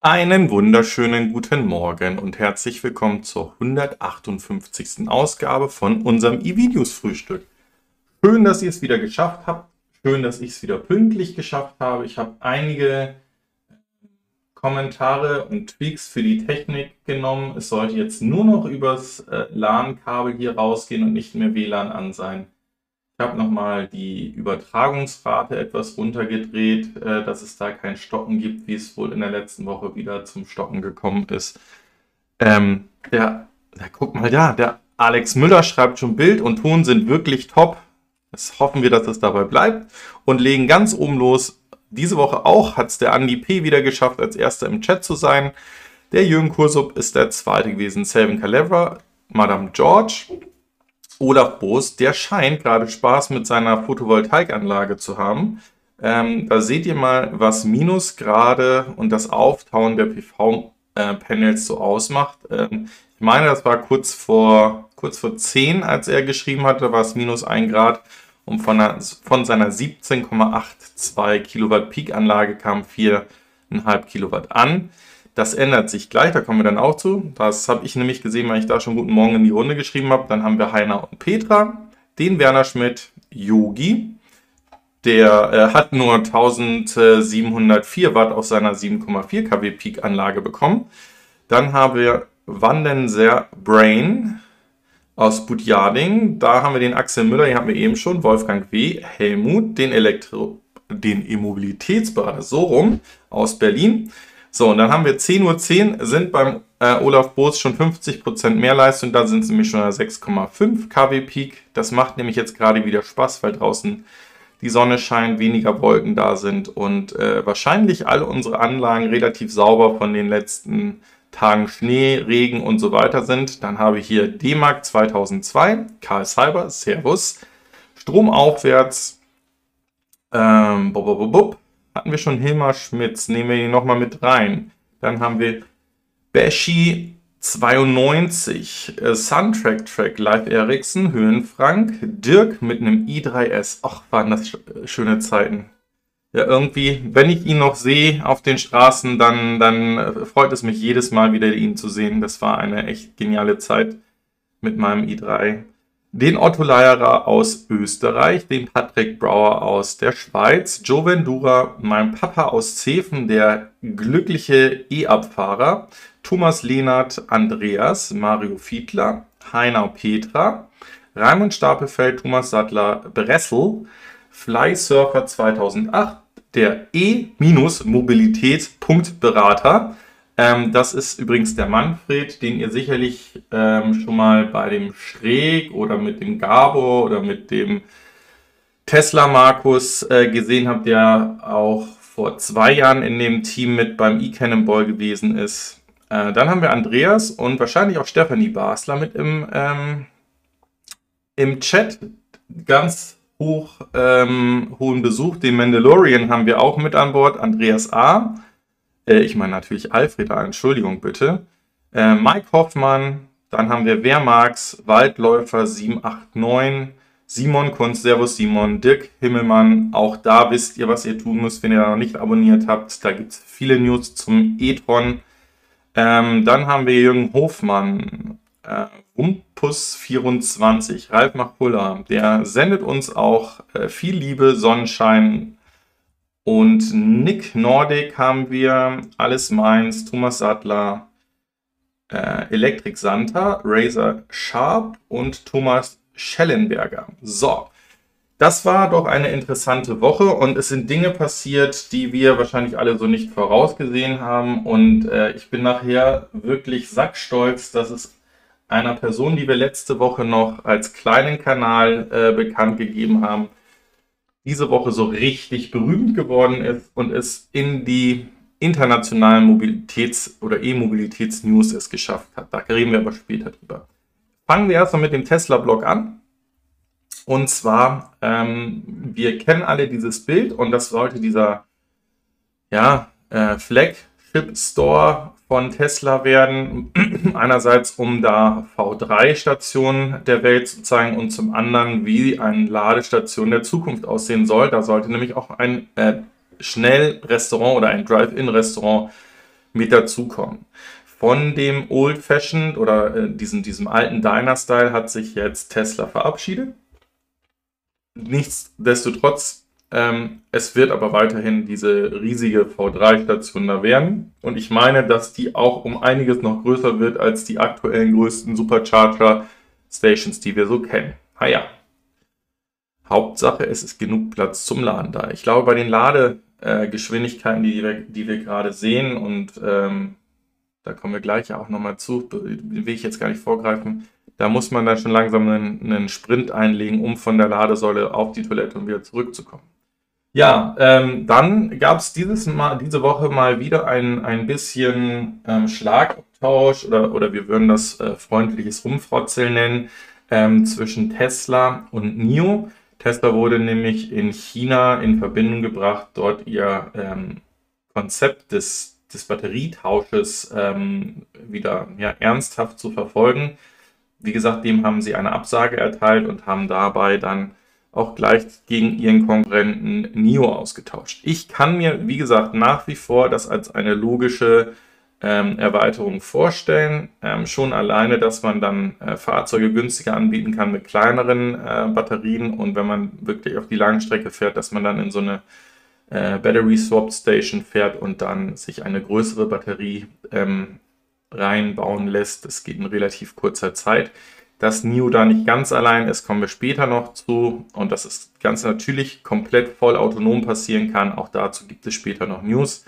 Einen wunderschönen guten Morgen und herzlich willkommen zur 158. Ausgabe von unserem E-Videos-Frühstück. Schön, dass ihr es wieder geschafft habt. Schön, dass ich es wieder pünktlich geschafft habe. Ich habe einige Kommentare und Tweaks für die Technik genommen. Es sollte jetzt nur noch übers äh, LAN-Kabel hier rausgehen und nicht mehr WLAN an sein. Ich habe nochmal die Übertragungsrate etwas runtergedreht, äh, dass es da kein Stocken gibt, wie es wohl in der letzten Woche wieder zum Stocken gekommen ist. Ähm, der, der, guck mal da, der Alex Müller schreibt schon Bild und Ton sind wirklich top. Das hoffen wir, dass es dabei bleibt und legen ganz oben los. Diese Woche auch hat es der Andi P. wieder geschafft, als erster im Chat zu sein. Der Jürgen Kursup ist der zweite gewesen, Selvin Calevra, Madame George, Olaf Boos, der scheint gerade Spaß mit seiner Photovoltaikanlage zu haben. Ähm, da seht ihr mal, was Minusgrade und das Auftauen der PV-Panels so ausmacht. Ähm, ich meine, das war kurz vor, kurz vor 10, als er geschrieben hatte, war es minus 1 Grad. Und von, einer, von seiner 17,82 Kilowatt Peak-Anlage kam 4,5 Kilowatt an. Das ändert sich gleich, da kommen wir dann auch zu. Das habe ich nämlich gesehen, weil ich da schon Guten Morgen in die Runde geschrieben habe. Dann haben wir Heiner und Petra, den Werner Schmidt, Yogi. Der äh, hat nur 1704 Watt auf seiner 7,4 kW Peak Anlage bekommen. Dann haben wir Wandenser Brain aus Budjading. Da haben wir den Axel Müller, den haben wir eben schon. Wolfgang W., Helmut, den Elektro, den E-Mobilitätsberater, so rum, aus Berlin. So, und dann haben wir 10.10 Uhr, sind beim äh, Olaf Boos schon 50% mehr Leistung, da sind es nämlich schon 6,5 kW Peak. Das macht nämlich jetzt gerade wieder Spaß, weil draußen die Sonne scheint, weniger Wolken da sind und äh, wahrscheinlich alle unsere Anlagen relativ sauber von den letzten Tagen Schnee, Regen und so weiter sind. Dann habe ich hier D-Mark 2002, Karl Cyber, Servus, Stromaufwärts, ähm, bub, bub, bub, hatten wir schon Hilmar Schmitz, nehmen wir ihn nochmal mit rein. Dann haben wir Beshi 92, äh, Suntrack Track, Live Eriksen, Höhenfrank, Dirk mit einem i3S. Ach, waren das schöne Zeiten. Ja, irgendwie, wenn ich ihn noch sehe auf den Straßen, dann, dann äh, freut es mich jedes Mal wieder, ihn zu sehen. Das war eine echt geniale Zeit mit meinem i3 den Otto Leierer aus Österreich, den Patrick Brauer aus der Schweiz, Joe Vendura, mein Papa aus Zefen, der glückliche E-Abfahrer, Thomas Lehnert, Andreas, Mario Fiedler, Heiner Petra, Raimund Stapelfeld, Thomas Sattler, Bressel, Flysurfer 2008, der E-Mobilitäts.berater, ähm, das ist übrigens der Manfred, den ihr sicherlich ähm, schon mal bei dem Schräg oder mit dem Gabor oder mit dem Tesla Markus äh, gesehen habt, der auch vor zwei Jahren in dem Team mit beim E-Cannonball gewesen ist. Äh, dann haben wir Andreas und wahrscheinlich auch Stephanie Basler mit im, ähm, im Chat. Ganz hoch, ähm, hohen Besuch. Den Mandalorian haben wir auch mit an Bord. Andreas A. Äh, ich meine natürlich Alfred, Entschuldigung bitte. Äh, Mike Hoffmann, dann haben wir Wehrmarks, Waldläufer 789, Simon Kunst, Servus Simon, Dirk Himmelmann. Auch da wisst ihr, was ihr tun müsst, wenn ihr noch nicht abonniert habt. Da gibt es viele News zum e-tron. Ähm, dann haben wir Jürgen Hofmann, äh, Rumpus24, Ralf Machulla. Der sendet uns auch äh, viel Liebe, Sonnenschein, und Nick Nordic haben wir, Alles Mainz, Thomas Sattler, äh, Electric Santa, Razer Sharp und Thomas Schellenberger. So, das war doch eine interessante Woche und es sind Dinge passiert, die wir wahrscheinlich alle so nicht vorausgesehen haben. Und äh, ich bin nachher wirklich sackstolz, dass es einer Person, die wir letzte Woche noch als kleinen Kanal äh, bekannt gegeben haben, diese Woche so richtig berühmt geworden ist und es in die internationalen Mobilitäts- oder E-Mobilitäts-News es geschafft hat. Da reden wir aber später drüber. Fangen wir erstmal mit dem Tesla-Blog an. Und zwar, ähm, wir kennen alle dieses Bild und das sollte dieser ja, äh, Flagship Store von Tesla werden. Einerseits, um da V3-Stationen der Welt zu zeigen und zum anderen, wie eine Ladestation der Zukunft aussehen soll. Da sollte nämlich auch ein äh, Schnellrestaurant oder ein Drive-In-Restaurant mit dazukommen. Von dem Old Fashioned oder äh, diesem, diesem alten Diner-Style hat sich jetzt Tesla verabschiedet. Nichtsdestotrotz, ähm, es wird aber weiterhin diese riesige V3-Station da werden. Und ich meine, dass die auch um einiges noch größer wird als die aktuellen größten Supercharger-Stations, die wir so kennen. Ah ja. Hauptsache, es ist genug Platz zum Laden da. Ich glaube, bei den Ladegeschwindigkeiten, die wir, die wir gerade sehen, und ähm, da kommen wir gleich auch nochmal zu, will ich jetzt gar nicht vorgreifen, da muss man dann schon langsam einen, einen Sprint einlegen, um von der Ladesäule auf die Toilette und wieder zurückzukommen. Ja, ähm, dann gab es diese Woche mal wieder ein, ein bisschen ähm, Schlagabtausch oder, oder wir würden das äh, freundliches Rumfrotzeln nennen ähm, zwischen Tesla und NIO. Tesla wurde nämlich in China in Verbindung gebracht, dort ihr ähm, Konzept des, des Batterietausches ähm, wieder ja, ernsthaft zu verfolgen. Wie gesagt, dem haben sie eine Absage erteilt und haben dabei dann auch gleich gegen ihren Konkurrenten NIO ausgetauscht. Ich kann mir, wie gesagt, nach wie vor das als eine logische ähm, Erweiterung vorstellen. Ähm, schon alleine, dass man dann äh, Fahrzeuge günstiger anbieten kann mit kleineren äh, Batterien und wenn man wirklich auf die Langstrecke fährt, dass man dann in so eine äh, Battery Swap Station fährt und dann sich eine größere Batterie ähm, reinbauen lässt. Das geht in relativ kurzer Zeit. Dass NIO da nicht ganz allein ist, kommen wir später noch zu. Und dass das Ganze natürlich komplett voll autonom passieren kann. Auch dazu gibt es später noch News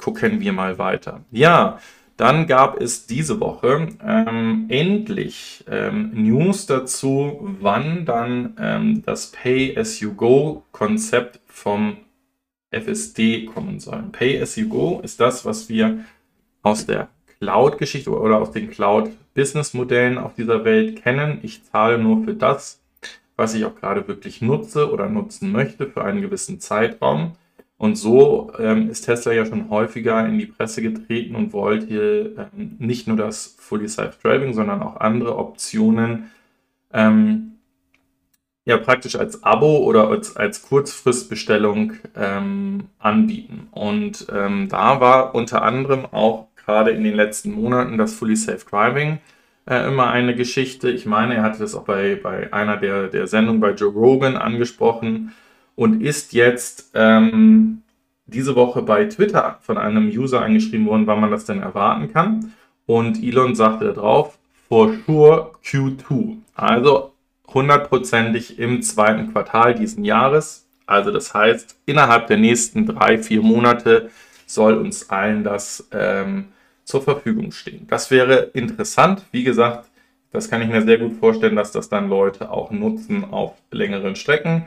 gucken wir mal weiter. Ja, dann gab es diese Woche ähm, endlich ähm, News dazu, wann dann ähm, das Pay-as-you-go-Konzept vom FSD kommen soll. Pay-as-you-go ist das, was wir aus der Cloud-Geschichte oder aus den Cloud-Business-Modellen auf dieser Welt kennen. Ich zahle nur für das, was ich auch gerade wirklich nutze oder nutzen möchte für einen gewissen Zeitraum. Und so ähm, ist Tesla ja schon häufiger in die Presse getreten und wollte ähm, nicht nur das Fully Self-Driving, sondern auch andere Optionen ähm, ja praktisch als Abo oder als, als Kurzfristbestellung ähm, anbieten. Und ähm, da war unter anderem auch gerade in den letzten Monaten das Fully Self-Driving äh, immer eine Geschichte. Ich meine, er hatte das auch bei, bei einer der, der Sendungen bei Joe Rogan angesprochen und ist jetzt ähm, diese Woche bei Twitter von einem User eingeschrieben worden, wann man das denn erwarten kann. Und Elon sagte drauf, for sure Q2. Also hundertprozentig im zweiten Quartal diesen Jahres. Also das heißt, innerhalb der nächsten drei, vier Monate soll uns allen das ähm, zur Verfügung stehen. Das wäre interessant. Wie gesagt, das kann ich mir sehr gut vorstellen, dass das dann Leute auch nutzen auf längeren Strecken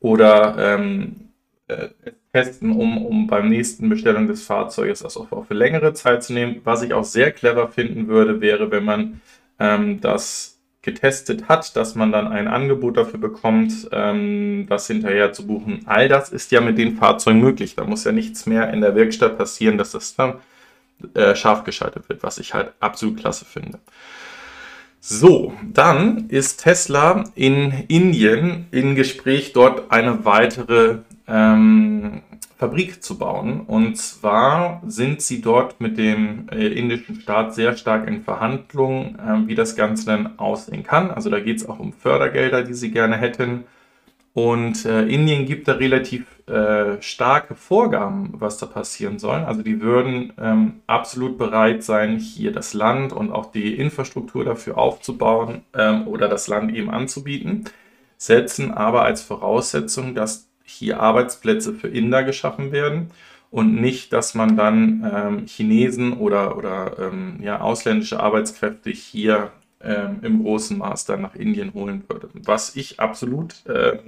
oder ähm, äh, testen, um, um beim nächsten Bestellung des Fahrzeuges das auch, für längere Zeit zu nehmen. Was ich auch sehr clever finden würde, wäre, wenn man ähm, das getestet hat, dass man dann ein Angebot dafür bekommt, ähm, das hinterher zu buchen. All das ist ja mit den Fahrzeugen möglich. Da muss ja nichts mehr in der Werkstatt passieren, dass das dann äh, scharf geschaltet wird, was ich halt absolut klasse finde. So, dann ist Tesla in Indien in Gespräch, dort eine weitere ähm, Fabrik zu bauen. Und zwar sind sie dort mit dem äh, indischen Staat sehr stark in Verhandlungen, äh, wie das Ganze dann aussehen kann. Also da geht es auch um Fördergelder, die sie gerne hätten. Und äh, Indien gibt da relativ äh, starke Vorgaben, was da passieren soll. Also die würden ähm, absolut bereit sein, hier das Land und auch die Infrastruktur dafür aufzubauen ähm, oder das Land eben anzubieten, setzen aber als Voraussetzung, dass hier Arbeitsplätze für Inder geschaffen werden und nicht, dass man dann ähm, Chinesen oder, oder ähm, ja, ausländische Arbeitskräfte hier ähm, im großen Maß dann nach Indien holen würde. Was ich absolut äh,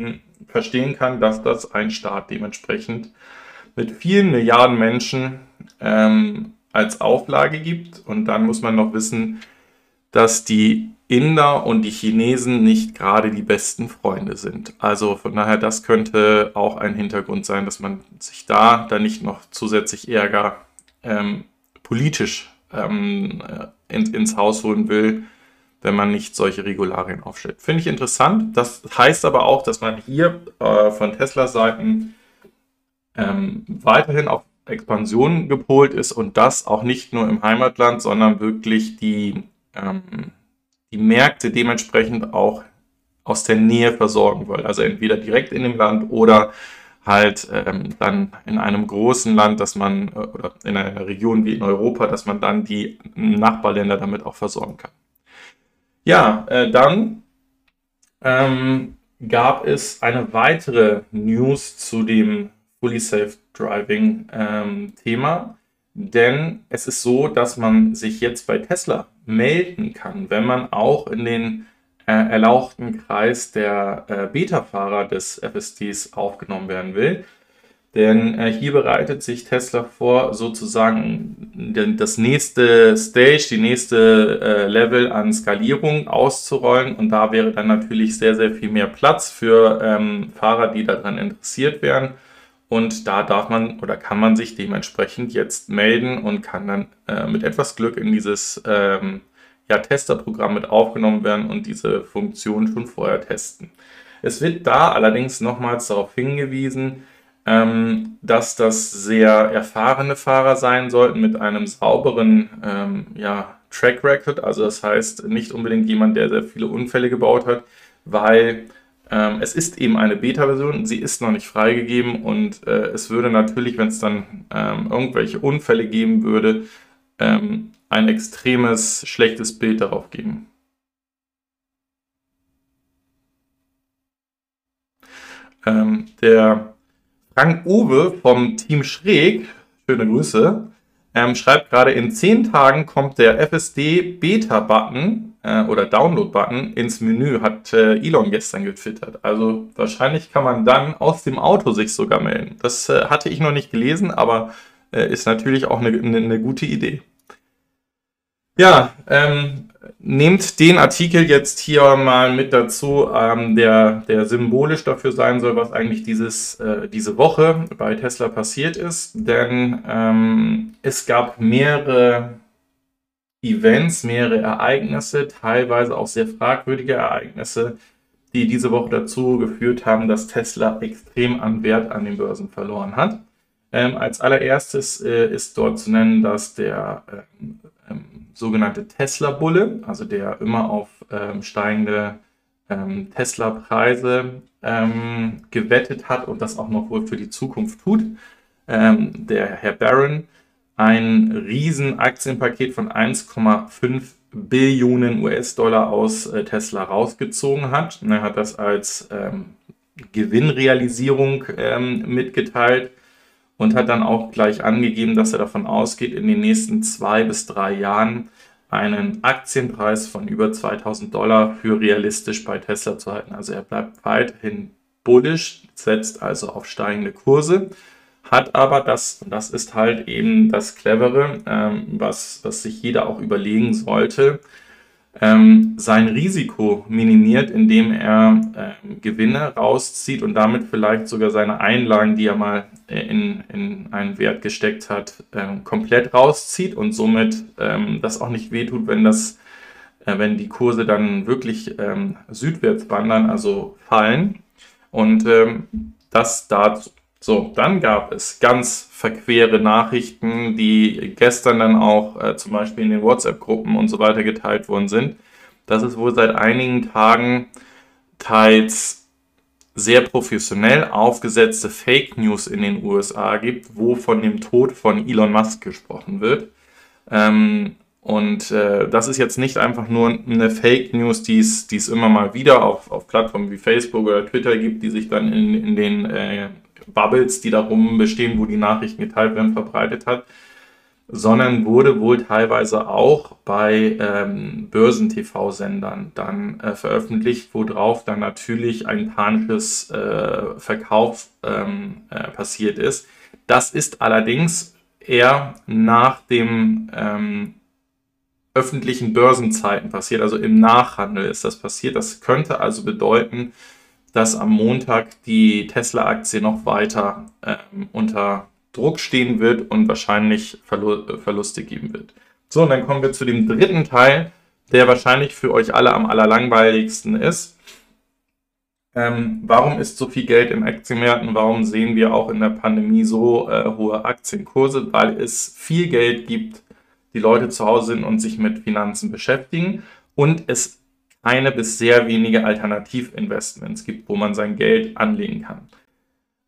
verstehen kann, dass das ein Staat dementsprechend mit vielen Milliarden Menschen ähm, als Auflage gibt. Und dann muss man noch wissen, dass die Inder und die Chinesen nicht gerade die besten Freunde sind. Also von daher, das könnte auch ein Hintergrund sein, dass man sich da dann nicht noch zusätzlich Ärger ähm, politisch ähm, äh, in, ins Haus holen will, wenn man nicht solche Regularien aufstellt. Finde ich interessant. Das heißt aber auch, dass man hier äh, von Tesla-Seiten ähm, weiterhin auf Expansion gepolt ist und das auch nicht nur im Heimatland, sondern wirklich die, ähm, die Märkte dementsprechend auch aus der Nähe versorgen will. Also entweder direkt in dem Land oder halt ähm, dann in einem großen Land, dass man, äh, oder in einer Region wie in Europa, dass man dann die Nachbarländer damit auch versorgen kann. Ja, äh, dann ähm, gab es eine weitere News zu dem Fully Safe Driving ähm, Thema. Denn es ist so, dass man sich jetzt bei Tesla melden kann, wenn man auch in den äh, erlauchten Kreis der äh, Beta-Fahrer des FSDs aufgenommen werden will. Denn äh, hier bereitet sich Tesla vor, sozusagen das nächste Stage, die nächste äh, Level an Skalierung auszurollen. Und da wäre dann natürlich sehr, sehr viel mehr Platz für ähm, Fahrer, die daran interessiert wären. Und da darf man oder kann man sich dementsprechend jetzt melden und kann dann äh, mit etwas Glück in dieses ähm, ja, Testerprogramm mit aufgenommen werden und diese Funktion schon vorher testen. Es wird da allerdings nochmals darauf hingewiesen, ähm, dass das sehr erfahrene Fahrer sein sollten mit einem sauberen ähm, ja, Track Record. Also das heißt nicht unbedingt jemand, der sehr viele Unfälle gebaut hat, weil ähm, es ist eben eine Beta-Version, sie ist noch nicht freigegeben und äh, es würde natürlich, wenn es dann ähm, irgendwelche Unfälle geben würde, ähm, ein extremes schlechtes Bild darauf geben. Ähm, der Frank Uwe vom Team Schräg, schöne Grüße, ähm, schreibt gerade, in zehn Tagen kommt der FSD Beta-Button äh, oder Download-Button ins Menü, hat äh, Elon gestern getwittert. Also wahrscheinlich kann man dann aus dem Auto sich sogar melden. Das äh, hatte ich noch nicht gelesen, aber äh, ist natürlich auch eine, eine, eine gute Idee. Ja, ähm, nehmt den Artikel jetzt hier mal mit dazu, ähm, der, der symbolisch dafür sein soll, was eigentlich dieses, äh, diese Woche bei Tesla passiert ist. Denn ähm, es gab mehrere Events, mehrere Ereignisse, teilweise auch sehr fragwürdige Ereignisse, die diese Woche dazu geführt haben, dass Tesla extrem an Wert an den Börsen verloren hat. Ähm, als allererstes äh, ist dort zu nennen, dass der ähm, ähm, sogenannte Tesla-Bulle, also der immer auf ähm, steigende ähm, Tesla-Preise ähm, gewettet hat und das auch noch wohl für die Zukunft tut, ähm, der Herr Barron, ein riesen Aktienpaket von 1,5 Billionen US-Dollar aus äh, Tesla rausgezogen hat. Er hat das als ähm, Gewinnrealisierung ähm, mitgeteilt und hat dann auch gleich angegeben, dass er davon ausgeht, in den nächsten zwei bis drei Jahren einen Aktienpreis von über 2000 Dollar für realistisch bei Tesla zu halten. Also er bleibt weiterhin bullish, setzt also auf steigende Kurse, hat aber das, und das ist halt eben das Clevere, ähm, was, was sich jeder auch überlegen sollte, ähm, sein Risiko minimiert, indem er äh, Gewinne rauszieht und damit vielleicht sogar seine Einlagen, die er mal äh, in, in einen Wert gesteckt hat, äh, komplett rauszieht und somit ähm, das auch nicht wehtut, wenn das äh, wenn die Kurse dann wirklich ähm, südwärts wandern, also fallen. Und ähm, das dazu. So, dann gab es ganz verquere Nachrichten, die gestern dann auch äh, zum Beispiel in den WhatsApp-Gruppen und so weiter geteilt worden sind, dass es wohl seit einigen Tagen teils sehr professionell aufgesetzte Fake News in den USA gibt, wo von dem Tod von Elon Musk gesprochen wird. Ähm, und äh, das ist jetzt nicht einfach nur eine Fake News, die es immer mal wieder auf, auf Plattformen wie Facebook oder Twitter gibt, die sich dann in, in den äh, Bubbles, die darum bestehen, wo die Nachrichten geteilt werden, verbreitet hat, sondern wurde wohl teilweise auch bei ähm, Börsen-TV-Sendern dann äh, veröffentlicht, worauf dann natürlich ein panisches äh, Verkauf ähm, äh, passiert ist. Das ist allerdings eher nach dem ähm, öffentlichen Börsenzeiten passiert, also im Nachhandel ist das passiert. Das könnte also bedeuten, dass am Montag die Tesla-Aktie noch weiter ähm, unter Druck stehen wird und wahrscheinlich Verlu Verluste geben wird. So, und dann kommen wir zu dem dritten Teil, der wahrscheinlich für euch alle am allerlangweiligsten ist. Ähm, warum ist so viel Geld in Aktienmärkten? Warum sehen wir auch in der Pandemie so äh, hohe Aktienkurse? Weil es viel Geld gibt, die Leute zu Hause sind und sich mit Finanzen beschäftigen und es keine bis sehr wenige Alternativinvestments gibt, wo man sein Geld anlegen kann.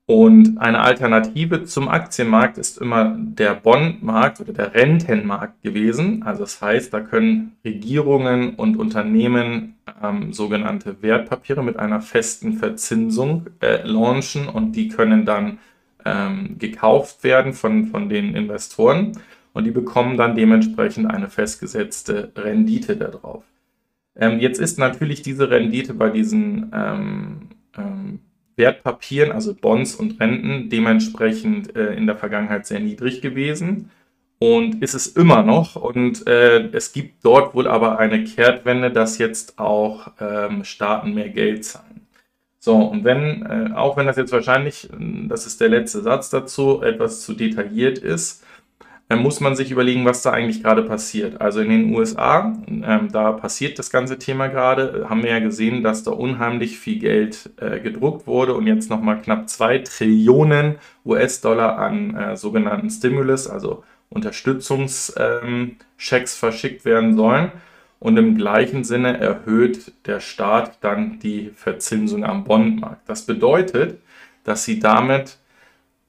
Und eine Alternative zum Aktienmarkt ist immer der Bondmarkt oder der Rentenmarkt gewesen. Also das heißt, da können Regierungen und Unternehmen ähm, sogenannte Wertpapiere mit einer festen Verzinsung äh, launchen und die können dann ähm, gekauft werden von, von den Investoren und die bekommen dann dementsprechend eine festgesetzte Rendite darauf. Ähm, jetzt ist natürlich diese Rendite bei diesen ähm, ähm, Wertpapieren, also Bonds und Renten, dementsprechend äh, in der Vergangenheit sehr niedrig gewesen und ist es immer noch. Und äh, es gibt dort wohl aber eine Kehrtwende, dass jetzt auch ähm, Staaten mehr Geld zahlen. So, und wenn, äh, auch wenn das jetzt wahrscheinlich, das ist der letzte Satz dazu, etwas zu detailliert ist, dann muss man sich überlegen, was da eigentlich gerade passiert. Also in den USA, ähm, da passiert das ganze Thema gerade, haben wir ja gesehen, dass da unheimlich viel Geld äh, gedruckt wurde und jetzt nochmal knapp zwei Trillionen US-Dollar an äh, sogenannten Stimulus, also Unterstützungschecks ähm, verschickt werden sollen. Und im gleichen Sinne erhöht der Staat dann die Verzinsung am Bondmarkt. Das bedeutet, dass sie damit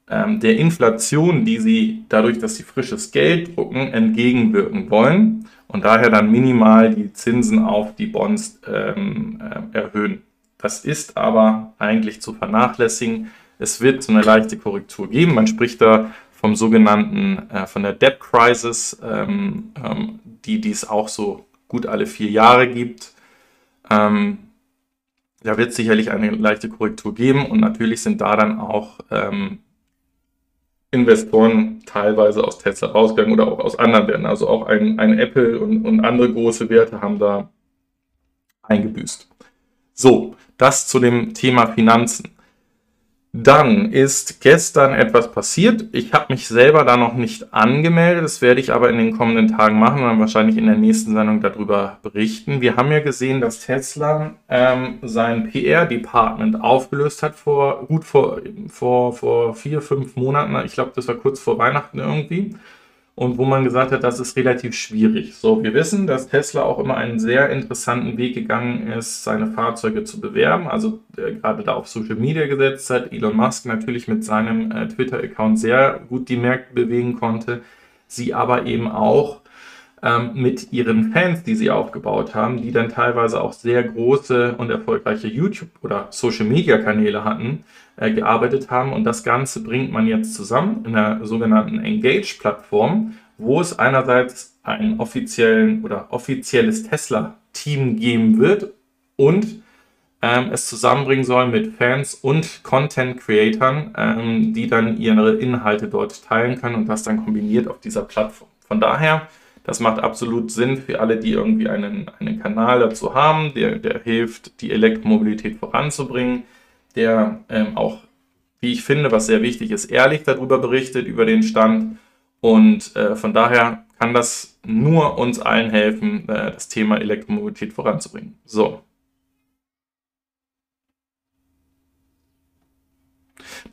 ähm, der Inflation, die sie dadurch, dass sie frisches Geld drucken, entgegenwirken wollen und daher dann minimal die Zinsen auf die Bonds ähm, äh, erhöhen. Das ist aber eigentlich zu vernachlässigen. Es wird so eine leichte Korrektur geben. Man spricht da vom sogenannten, äh, von der Debt Crisis, ähm, ähm, die, die es auch so gut alle vier Jahre gibt. Ähm, da wird sicherlich eine leichte Korrektur geben und natürlich sind da dann auch ähm, Investoren teilweise aus Tesla rausgegangen oder auch aus anderen Werten. Also auch ein, ein Apple und, und andere große Werte haben da eingebüßt. So, das zu dem Thema Finanzen. Dann ist gestern etwas passiert. Ich habe mich selber da noch nicht angemeldet. Das werde ich aber in den kommenden Tagen machen und dann wahrscheinlich in der nächsten Sendung darüber berichten. Wir haben ja gesehen, dass Tesla ähm, sein PR-Department aufgelöst hat vor gut vor, vor, vor vier, fünf Monaten. Ich glaube, das war kurz vor Weihnachten irgendwie und wo man gesagt hat, das ist relativ schwierig. So, wir wissen, dass Tesla auch immer einen sehr interessanten Weg gegangen ist, seine Fahrzeuge zu bewerben. Also äh, gerade da auf Social Media gesetzt hat, Elon Musk natürlich mit seinem äh, Twitter-Account sehr gut die Märkte bewegen konnte. Sie aber eben auch ähm, mit ihren Fans, die sie aufgebaut haben, die dann teilweise auch sehr große und erfolgreiche YouTube- oder Social-Media-Kanäle hatten, äh, gearbeitet haben. Und das Ganze bringt man jetzt zusammen in der sogenannten Engage-Plattform, wo es einerseits ein offiziellen oder offizielles Tesla-Team geben wird und ähm, es zusammenbringen soll mit Fans und Content-Creatern, ähm, die dann ihre Inhalte dort teilen können und das dann kombiniert auf dieser Plattform. Von daher, das macht absolut Sinn für alle, die irgendwie einen, einen Kanal dazu haben, der, der hilft, die Elektromobilität voranzubringen der ähm, auch, wie ich finde, was sehr wichtig ist, ehrlich darüber berichtet, über den Stand. Und äh, von daher kann das nur uns allen helfen, äh, das Thema Elektromobilität voranzubringen. So.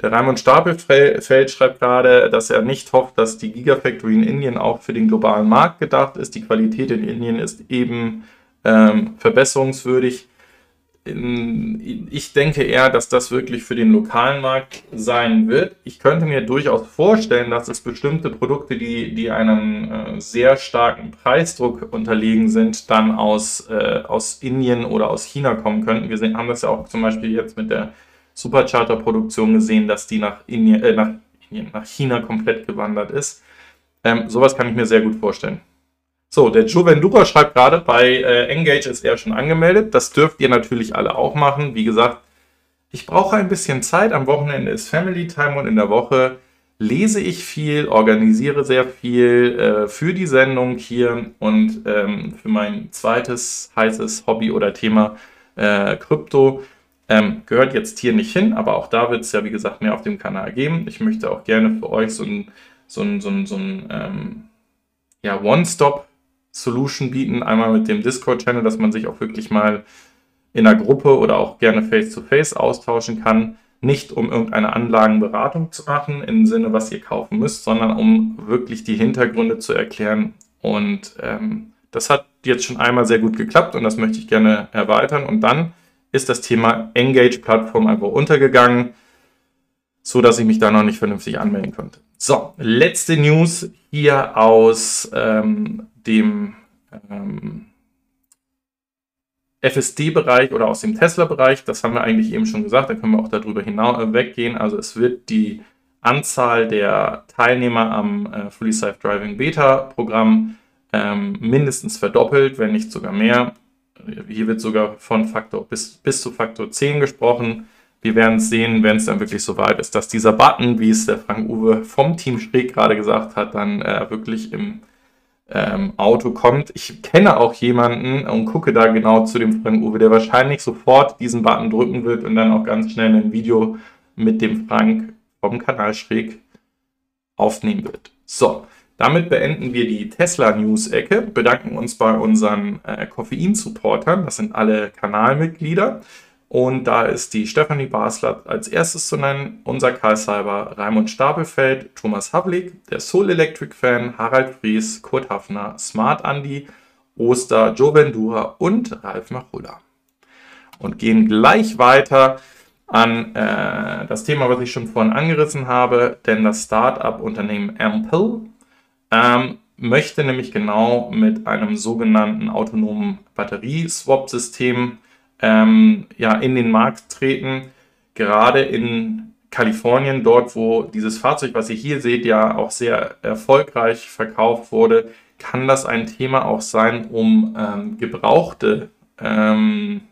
Der Raimund Stapelfeld schreibt gerade, dass er nicht hofft, dass die Gigafactory in Indien auch für den globalen Markt gedacht ist. Die Qualität in Indien ist eben ähm, verbesserungswürdig ich denke eher, dass das wirklich für den lokalen Markt sein wird. Ich könnte mir durchaus vorstellen, dass es bestimmte Produkte, die, die einem äh, sehr starken Preisdruck unterlegen sind, dann aus, äh, aus Indien oder aus China kommen könnten. Wir sehen, haben das ja auch zum Beispiel jetzt mit der Supercharter-Produktion gesehen, dass die nach, Indien, äh, nach, Indien, nach China komplett gewandert ist. Ähm, sowas kann ich mir sehr gut vorstellen. So, der Juvendura schreibt gerade, bei äh, Engage ist er schon angemeldet. Das dürft ihr natürlich alle auch machen. Wie gesagt, ich brauche ein bisschen Zeit. Am Wochenende ist Family Time und in der Woche lese ich viel, organisiere sehr viel äh, für die Sendung hier und ähm, für mein zweites heißes Hobby oder Thema äh, Krypto. Ähm, gehört jetzt hier nicht hin, aber auch da wird es ja, wie gesagt, mehr auf dem Kanal geben. Ich möchte auch gerne für euch so ein, so ein, so ein, so ein ähm, ja, One-Stop Solution bieten. Einmal mit dem Discord-Channel, dass man sich auch wirklich mal in einer Gruppe oder auch gerne face-to-face -face austauschen kann. Nicht um irgendeine Anlagenberatung zu machen im Sinne, was ihr kaufen müsst, sondern um wirklich die Hintergründe zu erklären. Und ähm, das hat jetzt schon einmal sehr gut geklappt und das möchte ich gerne erweitern. Und dann ist das Thema Engage-Plattform einfach untergegangen, so dass ich mich da noch nicht vernünftig anmelden konnte. So, letzte News hier aus ähm, dem ähm, FSD-Bereich oder aus dem Tesla-Bereich. Das haben wir eigentlich eben schon gesagt, da können wir auch darüber hinaus äh, weggehen. Also es wird die Anzahl der Teilnehmer am äh, Fully Self-Driving Beta-Programm ähm, mindestens verdoppelt, wenn nicht sogar mehr. Hier wird sogar von Faktor bis, bis zu Faktor 10 gesprochen. Wir werden es sehen, wenn es dann wirklich so weit ist, dass dieser Button, wie es der Frank Uwe vom Team Schräg gerade gesagt hat, dann äh, wirklich im ähm, Auto kommt. Ich kenne auch jemanden und gucke da genau zu dem Frank Uwe, der wahrscheinlich sofort diesen Button drücken wird und dann auch ganz schnell ein Video mit dem Frank vom Kanal Schräg aufnehmen wird. So, damit beenden wir die Tesla News-Ecke, bedanken uns bei unseren äh, Koffein-Supportern, das sind alle Kanalmitglieder. Und da ist die Stefanie Basler als erstes zu nennen, unser Karl Cyber, Raimund Stapelfeld, Thomas Havlik, der Soul Electric Fan, Harald Fries, Kurt Hafner, Smart Andy, Oster, Joe Vendura und Ralf Machulla. Und gehen gleich weiter an äh, das Thema, was ich schon vorhin angerissen habe, denn das Startup-Unternehmen Ample ähm, möchte nämlich genau mit einem sogenannten autonomen Batterieswap-System ähm, ja, in den Markt treten. Gerade in Kalifornien, dort wo dieses Fahrzeug, was ihr hier seht, ja auch sehr erfolgreich verkauft wurde, kann das ein Thema auch sein, um ähm, gebrauchte ähm,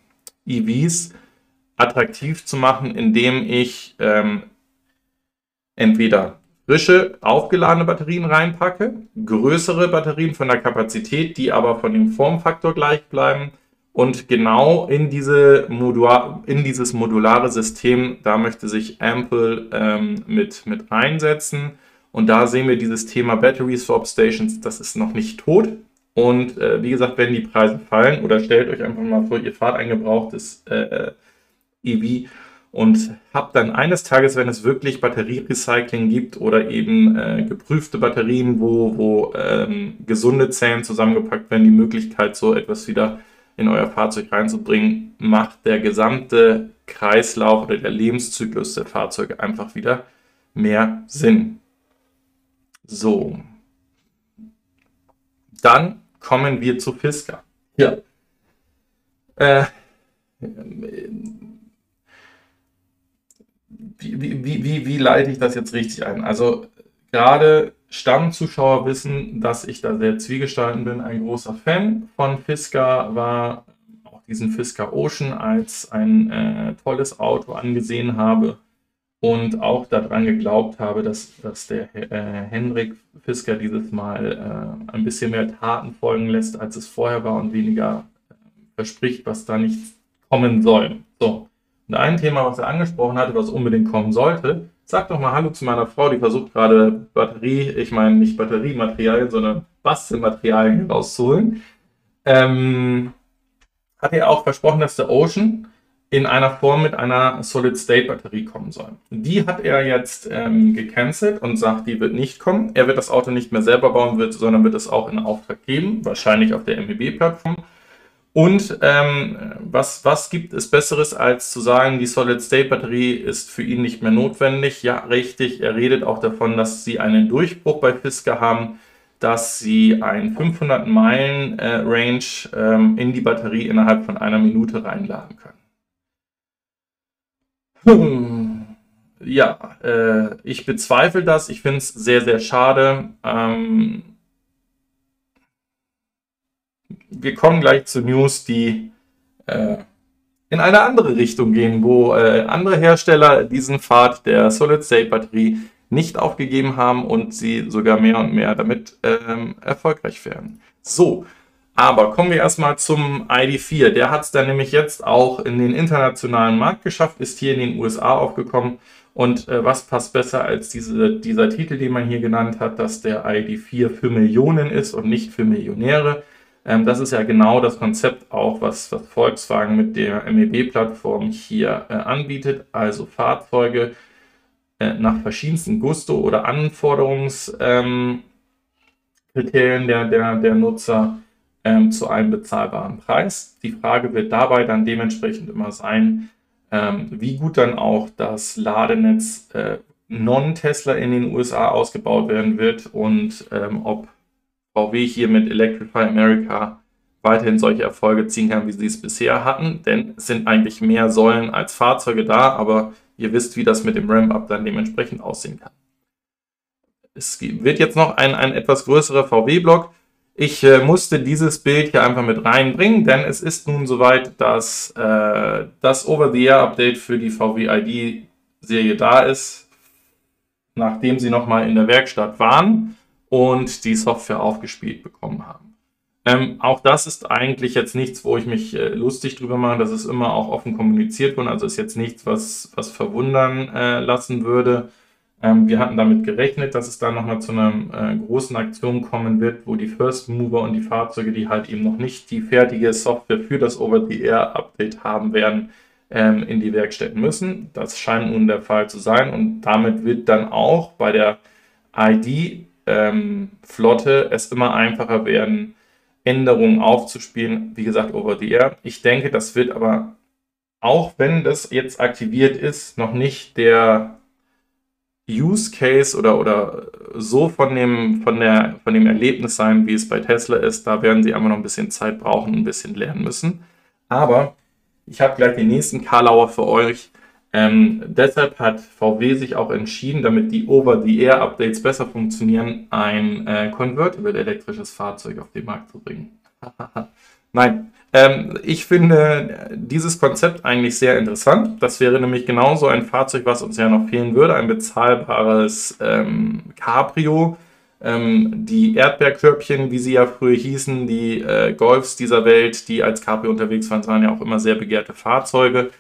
EVs attraktiv zu machen, indem ich ähm, entweder frische, aufgeladene Batterien reinpacke, größere Batterien von der Kapazität, die aber von dem Formfaktor gleich bleiben und genau in, diese Modula in dieses modulare System, da möchte sich Ample ähm, mit, mit einsetzen. Und da sehen wir dieses Thema Battery Swap Stations, das ist noch nicht tot. Und äh, wie gesagt, wenn die Preise fallen, oder stellt euch einfach mal vor, ihr fahrt ein gebrauchtes äh, EV und habt dann eines Tages, wenn es wirklich Batterierecycling gibt oder eben äh, geprüfte Batterien, wo, wo ähm, gesunde Zellen zusammengepackt werden, die Möglichkeit, so etwas wieder in euer Fahrzeug reinzubringen, macht der gesamte Kreislauf oder der Lebenszyklus der Fahrzeuge einfach wieder mehr Sinn. So. Dann kommen wir zu Fisker. Ja. Äh, wie, wie, wie, wie leite ich das jetzt richtig ein? Also gerade Stammzuschauer wissen, dass ich da sehr zwiegestalten bin. Ein großer Fan von Fisker war auch diesen Fisker Ocean als ein äh, tolles Auto angesehen habe und auch daran geglaubt habe, dass, dass der äh, Henrik Fisker dieses Mal äh, ein bisschen mehr Taten folgen lässt, als es vorher war und weniger äh, verspricht, was da nicht kommen soll. So. Und ein Thema, was er angesprochen hatte, was unbedingt kommen sollte, Sag doch mal Hallo zu meiner Frau, die versucht gerade Batterie, ich meine nicht Batteriematerialien, sondern Bastelmaterialien rauszuholen. Ähm, hat er auch versprochen, dass der Ocean in einer Form mit einer Solid-State-Batterie kommen soll. Die hat er jetzt ähm, gecancelt und sagt, die wird nicht kommen. Er wird das Auto nicht mehr selber bauen, wird, sondern wird es auch in Auftrag geben, wahrscheinlich auf der MEB-Plattform. Und ähm, was, was gibt es Besseres, als zu sagen, die Solid-State-Batterie ist für ihn nicht mehr notwendig? Ja, richtig. Er redet auch davon, dass sie einen Durchbruch bei Fisker haben, dass sie ein 500 Meilen äh, Range ähm, in die Batterie innerhalb von einer Minute reinladen können. Hm. Ja, äh, ich bezweifle das. Ich finde es sehr, sehr schade. Ähm, wir kommen gleich zu News, die äh, in eine andere Richtung gehen, wo äh, andere Hersteller diesen Pfad der Solid-State-Batterie nicht aufgegeben haben und sie sogar mehr und mehr damit ähm, erfolgreich werden. So, aber kommen wir erstmal zum ID4. Der hat es dann nämlich jetzt auch in den internationalen Markt geschafft, ist hier in den USA aufgekommen. Und äh, was passt besser als diese, dieser Titel, den man hier genannt hat, dass der ID4 für Millionen ist und nicht für Millionäre. Ähm, das ist ja genau das Konzept auch, was, was Volkswagen mit der MEB-Plattform hier äh, anbietet. Also Fahrzeuge äh, nach verschiedensten Gusto- oder Anforderungskriterien ähm, der, der, der Nutzer ähm, zu einem bezahlbaren Preis. Die Frage wird dabei dann dementsprechend immer sein, ähm, wie gut dann auch das Ladenetz äh, Non-Tesla in den USA ausgebaut werden wird und ähm, ob VW hier mit Electrify America weiterhin solche Erfolge ziehen kann, wie sie es bisher hatten. Denn es sind eigentlich mehr Säulen als Fahrzeuge da, aber ihr wisst, wie das mit dem Ramp-Up dann dementsprechend aussehen kann. Es wird jetzt noch ein, ein etwas größerer VW-Block. Ich äh, musste dieses Bild hier einfach mit reinbringen, denn es ist nun soweit, dass äh, das Over-the-Air-Update für die VW ID-Serie da ist, nachdem sie nochmal in der Werkstatt waren und die Software aufgespielt bekommen haben. Ähm, auch das ist eigentlich jetzt nichts, wo ich mich äh, lustig drüber mache. Das ist immer auch offen kommuniziert worden. Also ist jetzt nichts, was, was verwundern äh, lassen würde. Ähm, wir hatten damit gerechnet, dass es da nochmal zu einer äh, großen Aktion kommen wird, wo die First Mover und die Fahrzeuge, die halt eben noch nicht die fertige Software für das Over-the-Air-Update haben werden, ähm, in die Werkstätten müssen. Das scheint nun der Fall zu sein und damit wird dann auch bei der ID-Flotte ähm, es immer einfacher werden, Änderungen aufzuspielen. Wie gesagt, Over-the-Air. Ich denke, das wird aber, auch wenn das jetzt aktiviert ist, noch nicht der Use Case oder, oder so von dem, von, der, von dem Erlebnis sein, wie es bei Tesla ist. Da werden sie einfach noch ein bisschen Zeit brauchen, ein bisschen lernen müssen. Aber ich habe gleich den nächsten Karlauer für euch. Ähm, deshalb hat VW sich auch entschieden, damit die Over-the-Air-Updates besser funktionieren, ein äh, Convertible elektrisches Fahrzeug auf den Markt zu bringen. Nein, ähm, ich finde dieses Konzept eigentlich sehr interessant. Das wäre nämlich genauso ein Fahrzeug, was uns ja noch fehlen würde, ein bezahlbares ähm, Cabrio. Ähm, die Erdbeerkörbchen, wie sie ja früher hießen, die äh, Golfs dieser Welt, die als Cabrio unterwegs waren, waren ja auch immer sehr begehrte Fahrzeuge.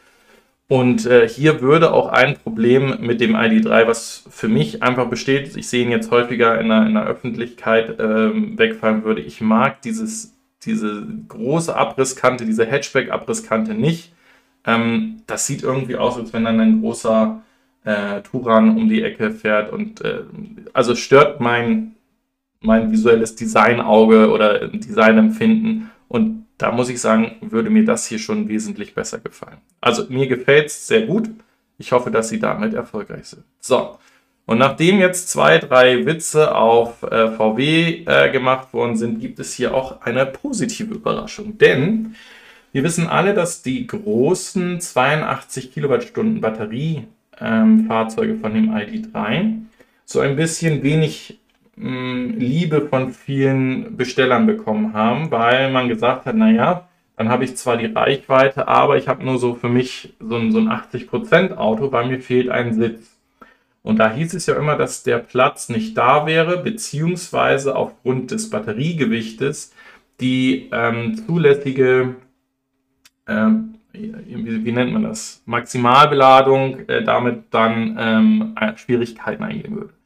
Und äh, hier würde auch ein Problem mit dem ID3, was für mich einfach besteht, ich sehe ihn jetzt häufiger in der, in der Öffentlichkeit ähm, wegfallen würde. Ich mag dieses diese große Abrisskante, diese Hatchback-Abrisskante nicht. Ähm, das sieht irgendwie aus, als wenn dann ein großer äh, Turan um die Ecke fährt und äh, also stört mein, mein visuelles Designauge oder Designempfinden und da muss ich sagen, würde mir das hier schon wesentlich besser gefallen. Also mir gefällt es sehr gut. Ich hoffe, dass sie damit erfolgreich sind. So, und nachdem jetzt zwei, drei Witze auf äh, VW äh, gemacht worden sind, gibt es hier auch eine positive Überraschung. Denn wir wissen alle, dass die großen 82 Kilowattstunden Batteriefahrzeuge ähm, von dem ID3 so ein bisschen wenig Liebe von vielen Bestellern bekommen haben, weil man gesagt hat, naja, dann habe ich zwar die Reichweite, aber ich habe nur so für mich so ein, so ein 80% Auto, weil mir fehlt ein Sitz. Und da hieß es ja immer, dass der Platz nicht da wäre, beziehungsweise aufgrund des Batteriegewichtes die ähm, zulässige, ähm, wie, wie, nennt man das, Maximalbeladung äh, damit dann ähm, Schwierigkeiten eingehen würde.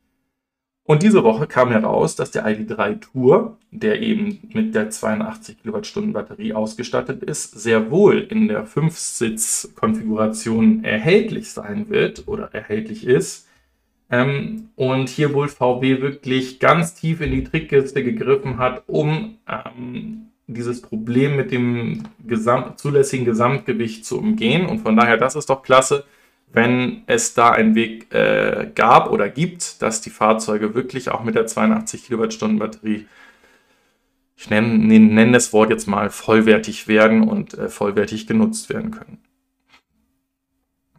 Und diese Woche kam heraus, dass der ID3 Tour, der eben mit der 82 Kilowattstunden Batterie ausgestattet ist, sehr wohl in der 5-Sitz-Konfiguration erhältlich sein wird oder erhältlich ist ähm, und hier wohl VW wirklich ganz tief in die Trickkiste gegriffen hat, um ähm, dieses Problem mit dem Gesamt zulässigen Gesamtgewicht zu umgehen. Und von daher, das ist doch klasse, wenn es da einen Weg äh, gab oder gibt, dass die Fahrzeuge wirklich auch mit der 82 Kilowattstunden Batterie, ich nenne, nenne das Wort jetzt mal, vollwertig werden und äh, vollwertig genutzt werden können.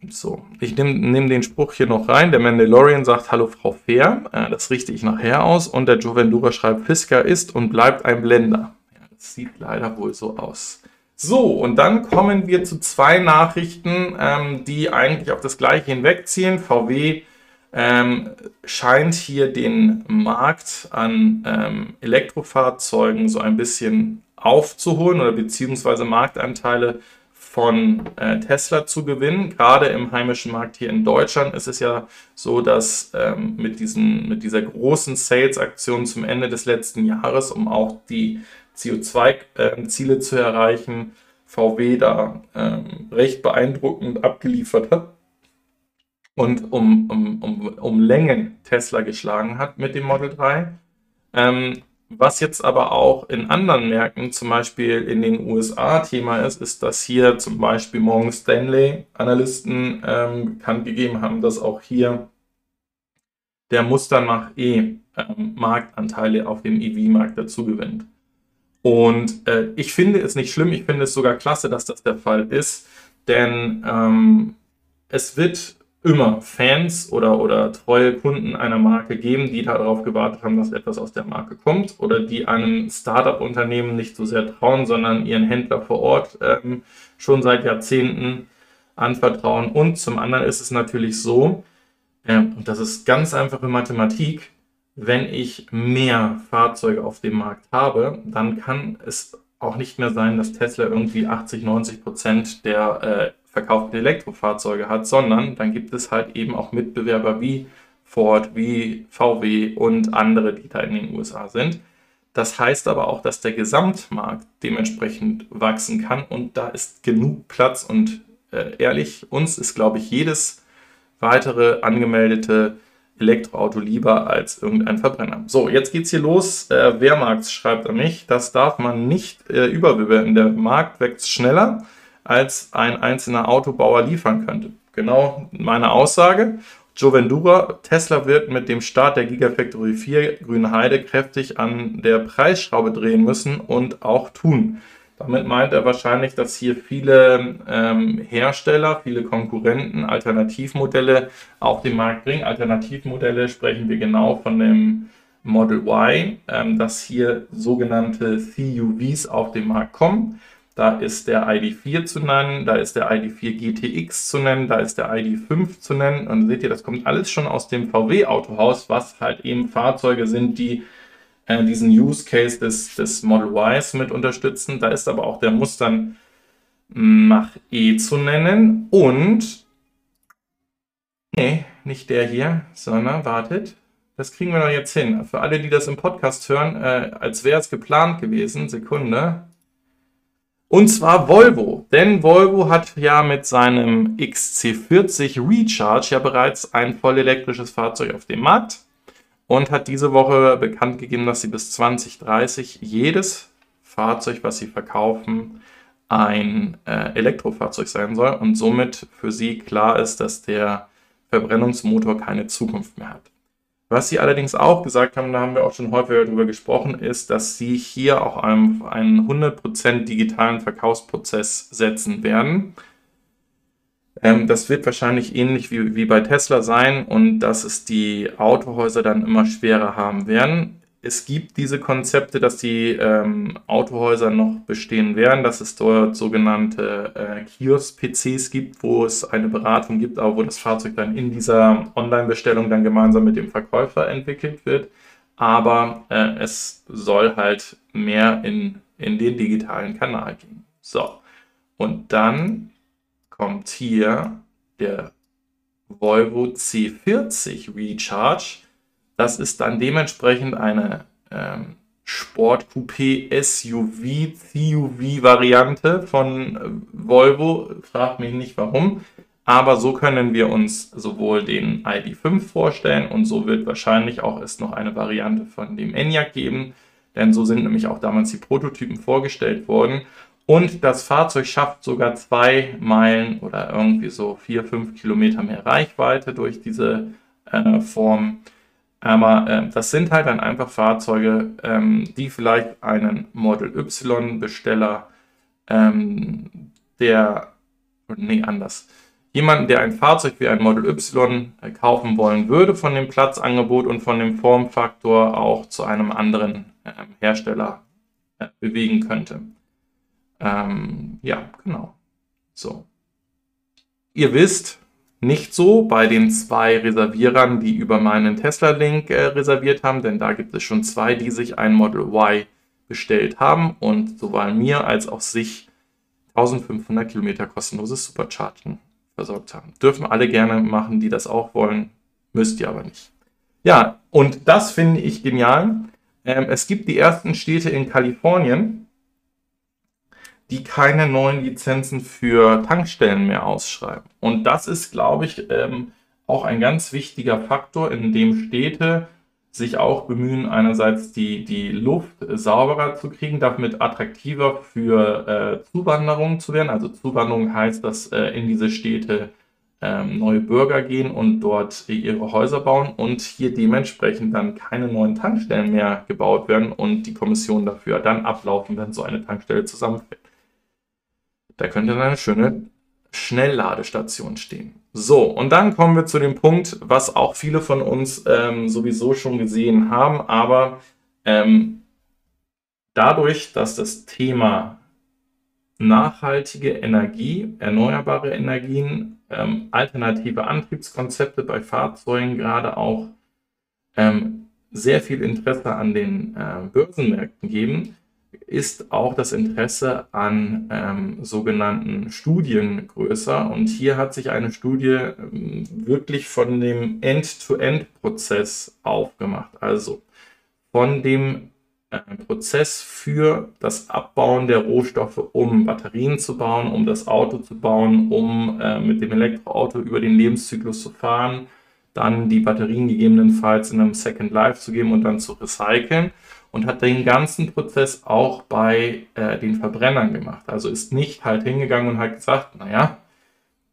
So, ich nehme nehm den Spruch hier noch rein. Der Mandalorian sagt Hallo Frau Fair. Äh, das richte ich nachher aus. Und der Jovendura schreibt, Fisker ist und bleibt ein Blender. Ja, das sieht leider wohl so aus. So, und dann kommen wir zu zwei Nachrichten, ähm, die eigentlich auf das Gleiche hinwegziehen. VW ähm, scheint hier den Markt an ähm, Elektrofahrzeugen so ein bisschen aufzuholen oder beziehungsweise Marktanteile von äh, Tesla zu gewinnen. Gerade im heimischen Markt hier in Deutschland ist es ja so, dass ähm, mit, diesen, mit dieser großen Sales-Aktion zum Ende des letzten Jahres, um auch die CO2-Ziele äh, zu erreichen, VW da ähm, recht beeindruckend abgeliefert hat und um, um, um, um Längen Tesla geschlagen hat mit dem Model 3. Ähm, was jetzt aber auch in anderen Märkten, zum Beispiel in den USA, Thema ist, ist, dass hier zum Beispiel Morgan Stanley Analysten ähm, bekannt gegeben haben, dass auch hier der Mustern nach E ähm, Marktanteile auf dem EV-Markt dazu gewinnt. Und äh, ich finde es nicht schlimm, ich finde es sogar klasse, dass das der Fall ist, denn ähm, es wird immer Fans oder, oder treue Kunden einer Marke geben, die darauf gewartet haben, dass etwas aus der Marke kommt oder die einem Startup-Unternehmen nicht so sehr trauen, sondern ihren Händler vor Ort ähm, schon seit Jahrzehnten anvertrauen. Und zum anderen ist es natürlich so, äh, und das ist ganz einfache Mathematik, wenn ich mehr Fahrzeuge auf dem Markt habe, dann kann es auch nicht mehr sein, dass Tesla irgendwie 80, 90 Prozent der äh, verkauften Elektrofahrzeuge hat, sondern dann gibt es halt eben auch Mitbewerber wie Ford, wie VW und andere, die da in den USA sind. Das heißt aber auch, dass der Gesamtmarkt dementsprechend wachsen kann und da ist genug Platz und äh, ehrlich, uns ist, glaube ich, jedes weitere angemeldete Elektroauto lieber als irgendein Verbrenner. So, jetzt geht's hier los. Äh, Wehrmarkt schreibt an mich, das darf man nicht äh, überbewerten. Der Markt wächst schneller als ein einzelner Autobauer liefern könnte. Genau meine Aussage. Joe Vendura, Tesla wird mit dem Start der Gigafactory 4 Grünheide kräftig an der Preisschraube drehen müssen und auch tun. Damit meint er wahrscheinlich, dass hier viele ähm, Hersteller, viele Konkurrenten Alternativmodelle auf den Markt bringen. Alternativmodelle sprechen wir genau von dem Model Y, ähm, dass hier sogenannte CUVs auf den Markt kommen. Da ist der ID4 zu nennen, da ist der ID4 GTX zu nennen, da ist der ID5 zu nennen. Und seht ihr, das kommt alles schon aus dem VW-Autohaus, was halt eben Fahrzeuge sind, die äh, diesen Use Case des, des Model Ys mit unterstützen. Da ist aber auch der Mustern Mach-E zu nennen. Und, nee, nicht der hier, sondern wartet. Das kriegen wir doch jetzt hin. Für alle, die das im Podcast hören, äh, als wäre es geplant gewesen. Sekunde. Und zwar Volvo. Denn Volvo hat ja mit seinem XC40 Recharge ja bereits ein voll elektrisches Fahrzeug auf dem Markt und hat diese Woche bekannt gegeben, dass sie bis 2030 jedes Fahrzeug, was sie verkaufen, ein äh, Elektrofahrzeug sein soll und somit für sie klar ist, dass der Verbrennungsmotor keine Zukunft mehr hat. Was sie allerdings auch gesagt haben, da haben wir auch schon häufiger darüber gesprochen, ist, dass sie hier auch einen, einen 100% digitalen Verkaufsprozess setzen werden. Ähm, das wird wahrscheinlich ähnlich wie, wie bei Tesla sein und dass es die Autohäuser dann immer schwerer haben werden es gibt diese Konzepte, dass die ähm, Autohäuser noch bestehen werden, dass es dort sogenannte äh, Kiosk-PCs gibt, wo es eine Beratung gibt, aber wo das Fahrzeug dann in dieser Online-Bestellung dann gemeinsam mit dem Verkäufer entwickelt wird. Aber äh, es soll halt mehr in, in den digitalen Kanal gehen. So, und dann kommt hier der Volvo C40 Recharge das ist dann dementsprechend eine ähm, Sport-Coupé SUV, CUV-Variante von äh, Volvo. Fragt mich nicht warum. Aber so können wir uns sowohl den ID5 vorstellen und so wird wahrscheinlich auch es noch eine Variante von dem Enyaq geben, denn so sind nämlich auch damals die Prototypen vorgestellt worden. Und das Fahrzeug schafft sogar zwei Meilen oder irgendwie so vier, fünf Kilometer mehr Reichweite durch diese äh, Form. Aber äh, das sind halt dann einfach Fahrzeuge, ähm, die vielleicht einen Model Y-Besteller, ähm, der, nee, anders, jemanden, der ein Fahrzeug wie ein Model Y äh, kaufen wollen würde, von dem Platzangebot und von dem Formfaktor auch zu einem anderen äh, Hersteller bewegen könnte. Ähm, ja, genau. So. Ihr wisst, nicht so bei den zwei Reservierern, die über meinen Tesla-Link äh, reserviert haben, denn da gibt es schon zwei, die sich ein Model Y bestellt haben und sowohl mir als auch sich 1500 Kilometer kostenloses Superchargen versorgt haben. Dürfen alle gerne machen, die das auch wollen, müsst ihr aber nicht. Ja, und das finde ich genial. Ähm, es gibt die ersten Städte in Kalifornien, die keine neuen Lizenzen für Tankstellen mehr ausschreiben. Und das ist, glaube ich, ähm, auch ein ganz wichtiger Faktor, in dem Städte sich auch bemühen, einerseits die, die Luft sauberer zu kriegen, damit attraktiver für äh, Zuwanderung zu werden. Also Zuwanderung heißt, dass äh, in diese Städte ähm, neue Bürger gehen und dort ihre Häuser bauen und hier dementsprechend dann keine neuen Tankstellen mehr gebaut werden und die Kommission dafür dann ablaufen, wenn so eine Tankstelle zusammenfällt. Da könnte dann eine schöne Schnellladestation stehen. So, und dann kommen wir zu dem Punkt, was auch viele von uns ähm, sowieso schon gesehen haben, aber ähm, dadurch, dass das Thema nachhaltige Energie, erneuerbare Energien, ähm, alternative Antriebskonzepte bei Fahrzeugen gerade auch ähm, sehr viel Interesse an den äh, Börsenmärkten geben, ist auch das Interesse an ähm, sogenannten Studien größer. Und hier hat sich eine Studie ähm, wirklich von dem End-to-End-Prozess aufgemacht. Also von dem äh, Prozess für das Abbauen der Rohstoffe, um Batterien zu bauen, um das Auto zu bauen, um äh, mit dem Elektroauto über den Lebenszyklus zu fahren, dann die Batterien gegebenenfalls in einem Second Life zu geben und dann zu recyceln und hat den ganzen Prozess auch bei äh, den Verbrennern gemacht. Also ist nicht halt hingegangen und hat gesagt, naja,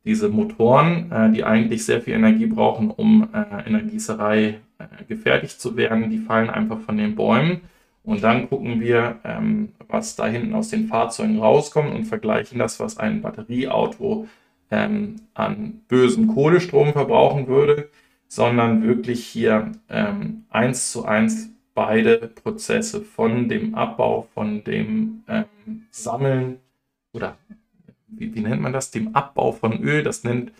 diese Motoren, äh, die eigentlich sehr viel Energie brauchen, um äh, in der Gießerei äh, gefertigt zu werden, die fallen einfach von den Bäumen. Und dann gucken wir, ähm, was da hinten aus den Fahrzeugen rauskommt und vergleichen das, was ein Batterieauto ähm, an bösem Kohlestrom verbrauchen würde, sondern wirklich hier ähm, eins zu eins beide Prozesse von dem Abbau, von dem ähm, Sammeln oder wie, wie, nennt man das? Dem Abbau von Öl, das nennt,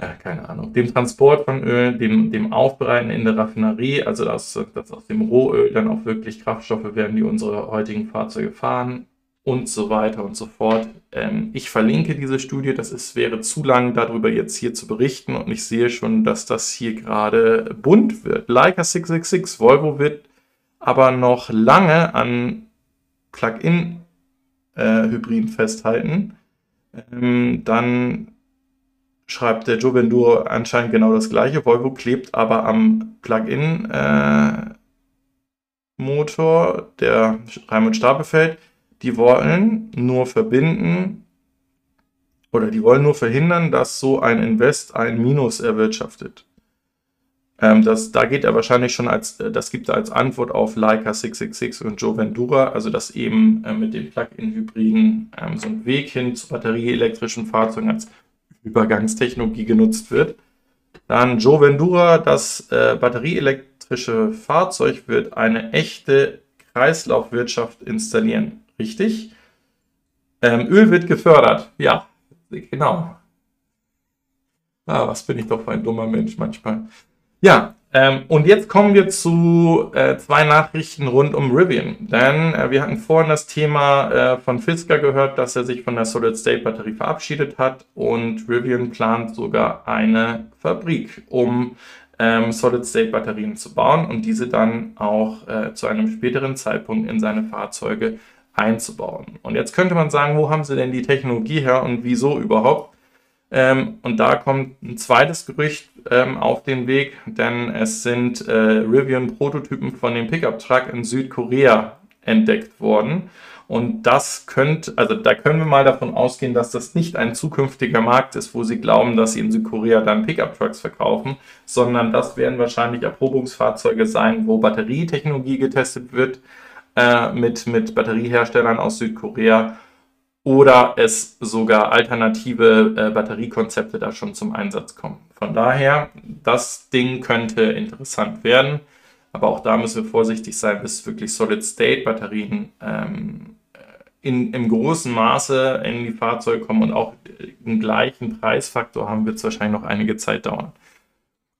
ja, keine Ahnung, dem Transport von Öl, dem, dem Aufbereiten in der Raffinerie, also dass, dass aus dem Rohöl dann auch wirklich Kraftstoffe werden, die unsere heutigen Fahrzeuge fahren und so weiter und so fort. Ähm, ich verlinke diese Studie, das ist, wäre zu lang darüber jetzt hier zu berichten und ich sehe schon, dass das hier gerade bunt wird. Leica 666, Volvo wird aber noch lange an Plug-in-Hybriden äh, festhalten. Ähm, dann schreibt der Jovenduro anscheinend genau das gleiche. Volvo klebt aber am Plug-in-Motor, äh, der Raimund Stapelfeld die wollen nur verbinden oder die wollen nur verhindern, dass so ein Invest ein Minus erwirtschaftet. Ähm, das, da geht er wahrscheinlich schon als, äh, das gibt er als Antwort auf Leica 666 und Joe Vendura, also dass eben äh, mit den Plug-in-Hybriden ähm, so ein Weg hin zu batterieelektrischen Fahrzeugen als Übergangstechnologie genutzt wird. Dann Joe Vendura, das äh, batterieelektrische Fahrzeug wird eine echte Kreislaufwirtschaft installieren. Richtig? Ähm, Öl wird gefördert. Ja, genau. Ah, was bin ich doch für ein dummer Mensch manchmal. Ja, ähm, und jetzt kommen wir zu äh, zwei Nachrichten rund um Rivian. Denn äh, wir hatten vorhin das Thema äh, von Fisker gehört, dass er sich von der Solid-State-Batterie verabschiedet hat und Rivian plant sogar eine Fabrik, um ähm, Solid-State-Batterien zu bauen und diese dann auch äh, zu einem späteren Zeitpunkt in seine Fahrzeuge zu einzubauen. Und jetzt könnte man sagen, wo haben sie denn die Technologie her und wieso überhaupt? Ähm, und da kommt ein zweites Gerücht ähm, auf den Weg, denn es sind äh, Rivian-Prototypen von dem Pickup-Truck in Südkorea entdeckt worden. Und das könnte, also da können wir mal davon ausgehen, dass das nicht ein zukünftiger Markt ist, wo sie glauben, dass sie in Südkorea dann Pickup-Trucks verkaufen, sondern das werden wahrscheinlich Erprobungsfahrzeuge sein, wo Batterietechnologie getestet wird, äh, mit, mit Batterieherstellern aus Südkorea oder es sogar alternative äh, Batteriekonzepte da schon zum Einsatz kommen. Von daher, das Ding könnte interessant werden, aber auch da müssen wir vorsichtig sein, bis wirklich Solid-State-Batterien ähm, in, im großen Maße in die Fahrzeuge kommen und auch den gleichen Preisfaktor haben, wird es wahrscheinlich noch einige Zeit dauern.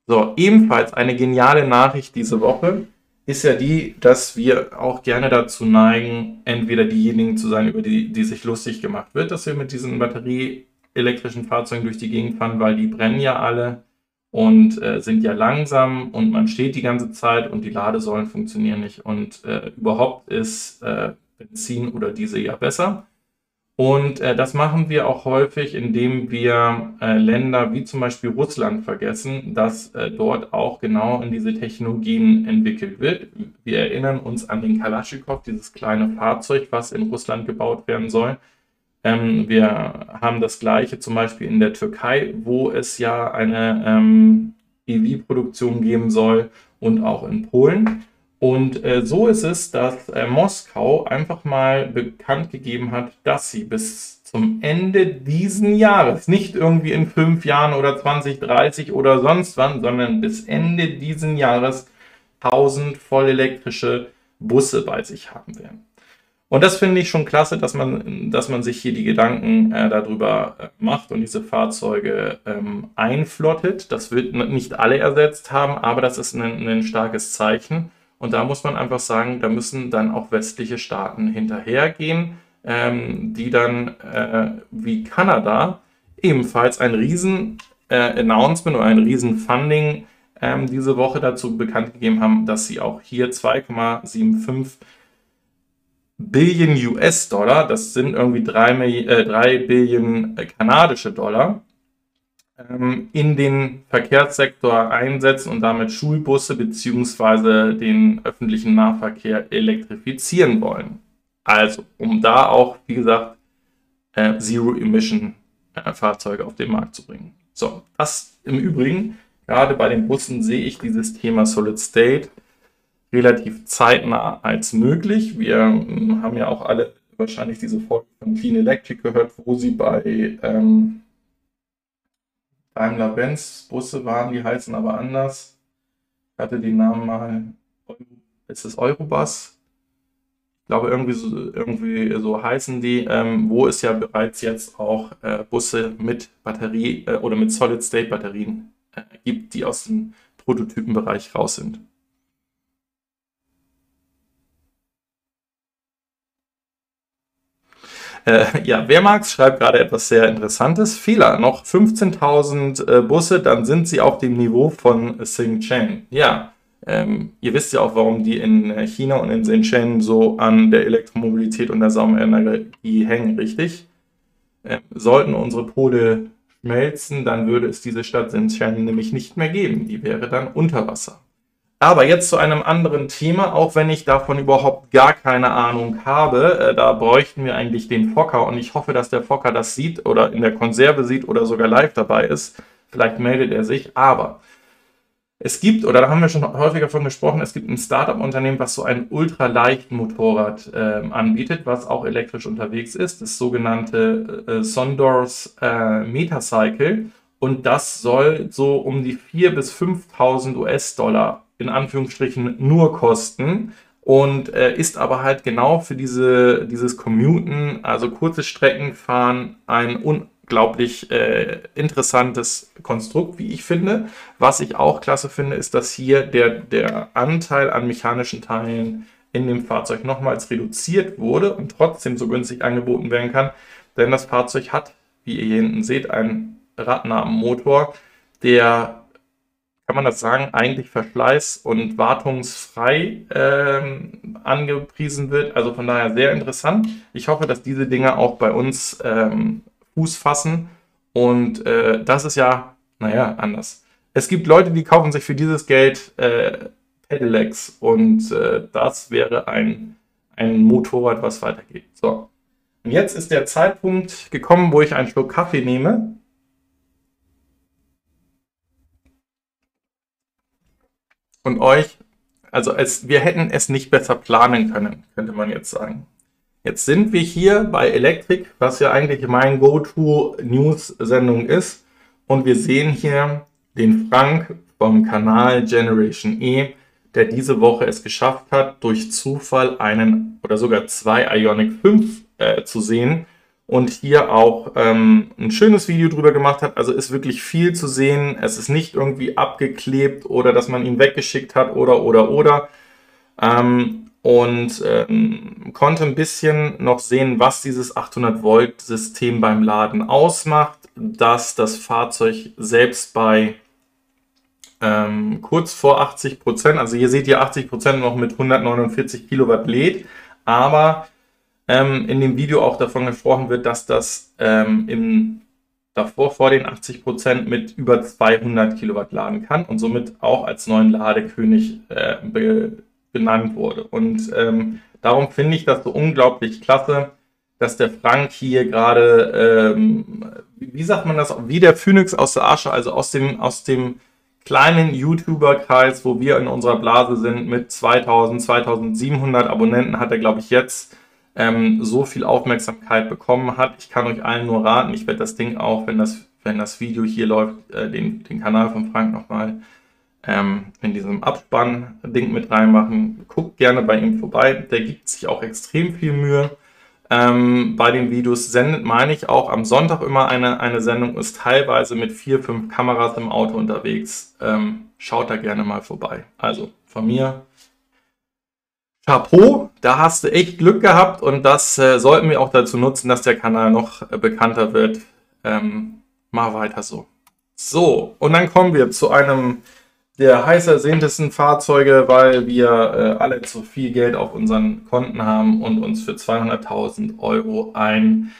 So, ebenfalls eine geniale Nachricht diese Woche. Ist ja die, dass wir auch gerne dazu neigen, entweder diejenigen zu sein, über die, die sich lustig gemacht wird, dass wir mit diesen batterieelektrischen Fahrzeugen durch die Gegend fahren, weil die brennen ja alle und äh, sind ja langsam und man steht die ganze Zeit und die Ladesäulen funktionieren nicht und äh, überhaupt ist äh, Benzin oder Diesel ja besser. Und äh, das machen wir auch häufig, indem wir äh, Länder wie zum Beispiel Russland vergessen, dass äh, dort auch genau in diese Technologien entwickelt wird. Wir erinnern uns an den Kalaschnikow, dieses kleine Fahrzeug, was in Russland gebaut werden soll. Ähm, wir haben das gleiche zum Beispiel in der Türkei, wo es ja eine ähm, EV-Produktion geben soll und auch in Polen. Und äh, so ist es, dass äh, Moskau einfach mal bekannt gegeben hat, dass sie bis zum Ende diesen Jahres, nicht irgendwie in fünf Jahren oder 2030 oder sonst wann, sondern bis Ende diesen Jahres 1000 vollelektrische Busse bei sich haben werden. Und das finde ich schon klasse, dass man, dass man sich hier die Gedanken äh, darüber äh, macht und diese Fahrzeuge ähm, einflottet. Das wird nicht alle ersetzt haben, aber das ist ein, ein starkes Zeichen. Und da muss man einfach sagen, da müssen dann auch westliche Staaten hinterhergehen, ähm, die dann äh, wie Kanada ebenfalls ein riesen äh, Announcement oder ein riesen Funding ähm, diese Woche dazu bekannt gegeben haben, dass sie auch hier 2,75 Billion US-Dollar, das sind irgendwie 3, äh, 3 Billion äh, kanadische Dollar, in den Verkehrssektor einsetzen und damit Schulbusse bzw. den öffentlichen Nahverkehr elektrifizieren wollen. Also, um da auch, wie gesagt, äh, Zero-Emission-Fahrzeuge auf den Markt zu bringen. So, das im Übrigen, gerade bei den Bussen sehe ich dieses Thema Solid State relativ zeitnah als möglich. Wir ähm, haben ja auch alle wahrscheinlich diese Folge von Clean Electric gehört, wo sie bei ähm, Daimler-Benz Busse waren, die heißen aber anders. Ich hatte die Namen mal, ist es Eurobus? Ich glaube, irgendwie so, irgendwie so heißen die, ähm, wo es ja bereits jetzt auch äh, Busse mit Batterie äh, oder mit Solid-State-Batterien äh, gibt, die aus dem Prototypenbereich raus sind. Äh, ja, Wehrmax schreibt gerade etwas sehr Interessantes. Fehler, noch 15.000 äh, Busse, dann sind sie auf dem Niveau von Xinjiang. Ja, ähm, ihr wisst ja auch, warum die in äh, China und in Xinjiang so an der Elektromobilität und der Saumenergie hängen, richtig? Ähm, sollten unsere Pole schmelzen, dann würde es diese Stadt Xinjiang nämlich nicht mehr geben. Die wäre dann unter Wasser. Aber jetzt zu einem anderen Thema, auch wenn ich davon überhaupt gar keine Ahnung habe. Äh, da bräuchten wir eigentlich den Fokker und ich hoffe, dass der Fokker das sieht oder in der Konserve sieht oder sogar live dabei ist. Vielleicht meldet er sich. Aber es gibt, oder da haben wir schon häufiger von gesprochen, es gibt ein Startup-Unternehmen, was so ein ultraleichten Motorrad äh, anbietet, was auch elektrisch unterwegs ist, das sogenannte äh, Sondors äh, Metacycle. Und das soll so um die 4.000 bis 5.000 US-Dollar in Anführungsstrichen nur kosten und äh, ist aber halt genau für diese, dieses Commuten, also kurze Strecken fahren, ein unglaublich äh, interessantes Konstrukt, wie ich finde. Was ich auch klasse finde, ist, dass hier der, der Anteil an mechanischen Teilen in dem Fahrzeug nochmals reduziert wurde und trotzdem so günstig angeboten werden kann. Denn das Fahrzeug hat, wie ihr hier hinten seht, einen radnahen Motor, der kann man das sagen, eigentlich verschleiß- und wartungsfrei ähm, angepriesen wird. Also von daher sehr interessant. Ich hoffe, dass diese Dinge auch bei uns ähm, Fuß fassen. Und äh, das ist ja, naja, anders. Es gibt Leute, die kaufen sich für dieses Geld äh, Pedelecs und äh, das wäre ein, ein Motorrad, was weitergeht. So. Und jetzt ist der Zeitpunkt gekommen, wo ich einen Schluck Kaffee nehme und euch, also es, wir hätten es nicht besser planen können, könnte man jetzt sagen. Jetzt sind wir hier bei Electric, was ja eigentlich mein Go-To-News-Sendung ist. Und wir sehen hier den Frank vom Kanal Generation E, der diese Woche es geschafft hat, durch Zufall einen oder sogar zwei Ionic 5 äh, zu sehen und hier auch ähm, ein schönes Video drüber gemacht hat. Also ist wirklich viel zu sehen. Es ist nicht irgendwie abgeklebt oder dass man ihn weggeschickt hat oder oder oder. Ähm, und ähm, konnte ein bisschen noch sehen, was dieses 800 Volt System beim Laden ausmacht, dass das Fahrzeug selbst bei ähm, kurz vor 80 Prozent, also hier seht ihr 80 Prozent noch mit 149 Kilowatt lädt, aber ähm, in dem Video auch davon gesprochen wird, dass das ähm, im davor vor den 80 Prozent mit über 200 Kilowatt laden kann und somit auch als neuen Ladekönig äh, be benannt wurde. Und ähm, darum finde ich das so unglaublich klasse, dass der Frank hier gerade, ähm, wie sagt man das, wie der Phoenix aus der Asche, also aus dem, aus dem kleinen YouTuber-Kreis, wo wir in unserer Blase sind, mit 2000, 2700 Abonnenten, hat er, glaube ich, jetzt ähm, so viel Aufmerksamkeit bekommen hat. Ich kann euch allen nur raten, ich werde das Ding auch, wenn das, wenn das Video hier läuft, äh, den, den Kanal von Frank nochmal ähm, in diesem Abspann-Ding mit reinmachen. Guckt gerne bei ihm vorbei. Der gibt sich auch extrem viel Mühe. Ähm, bei den Videos sendet, meine ich, auch am Sonntag immer eine, eine Sendung, ist teilweise mit vier, fünf Kameras im Auto unterwegs. Ähm, schaut da gerne mal vorbei. Also von mir Chapeau, da hast du echt Glück gehabt und das äh, sollten wir auch dazu nutzen, dass der Kanal noch äh, bekannter wird. Ähm, mal weiter so. So, und dann kommen wir zu einem der heiß ersehntesten Fahrzeuge, weil wir äh, alle zu viel Geld auf unseren Konten haben und uns für 200.000 Euro ein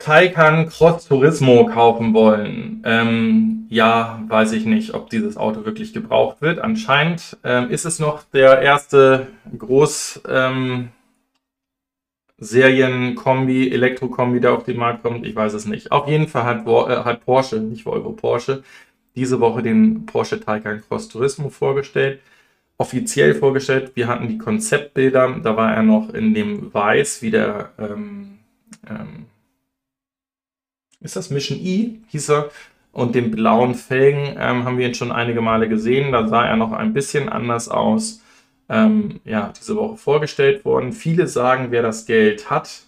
Taycan Cross Turismo kaufen wollen. Ähm, ja, weiß ich nicht, ob dieses Auto wirklich gebraucht wird. Anscheinend ähm, ist es noch der erste Groß ähm, Serienkombi, Elektrokombi, der auf den Markt kommt. Ich weiß es nicht. Auf jeden Fall hat, äh, hat Porsche, nicht Volvo, Porsche, diese Woche den Porsche Taycan Cross Turismo vorgestellt. Offiziell vorgestellt. Wir hatten die Konzeptbilder. Da war er noch in dem Weiß, wie der ähm, ähm, ist das Mission E, hieß er. Und den blauen Felgen ähm, haben wir ihn schon einige Male gesehen. Da sah er noch ein bisschen anders aus. Ähm, ja, diese Woche vorgestellt worden. Viele sagen, wer das Geld hat,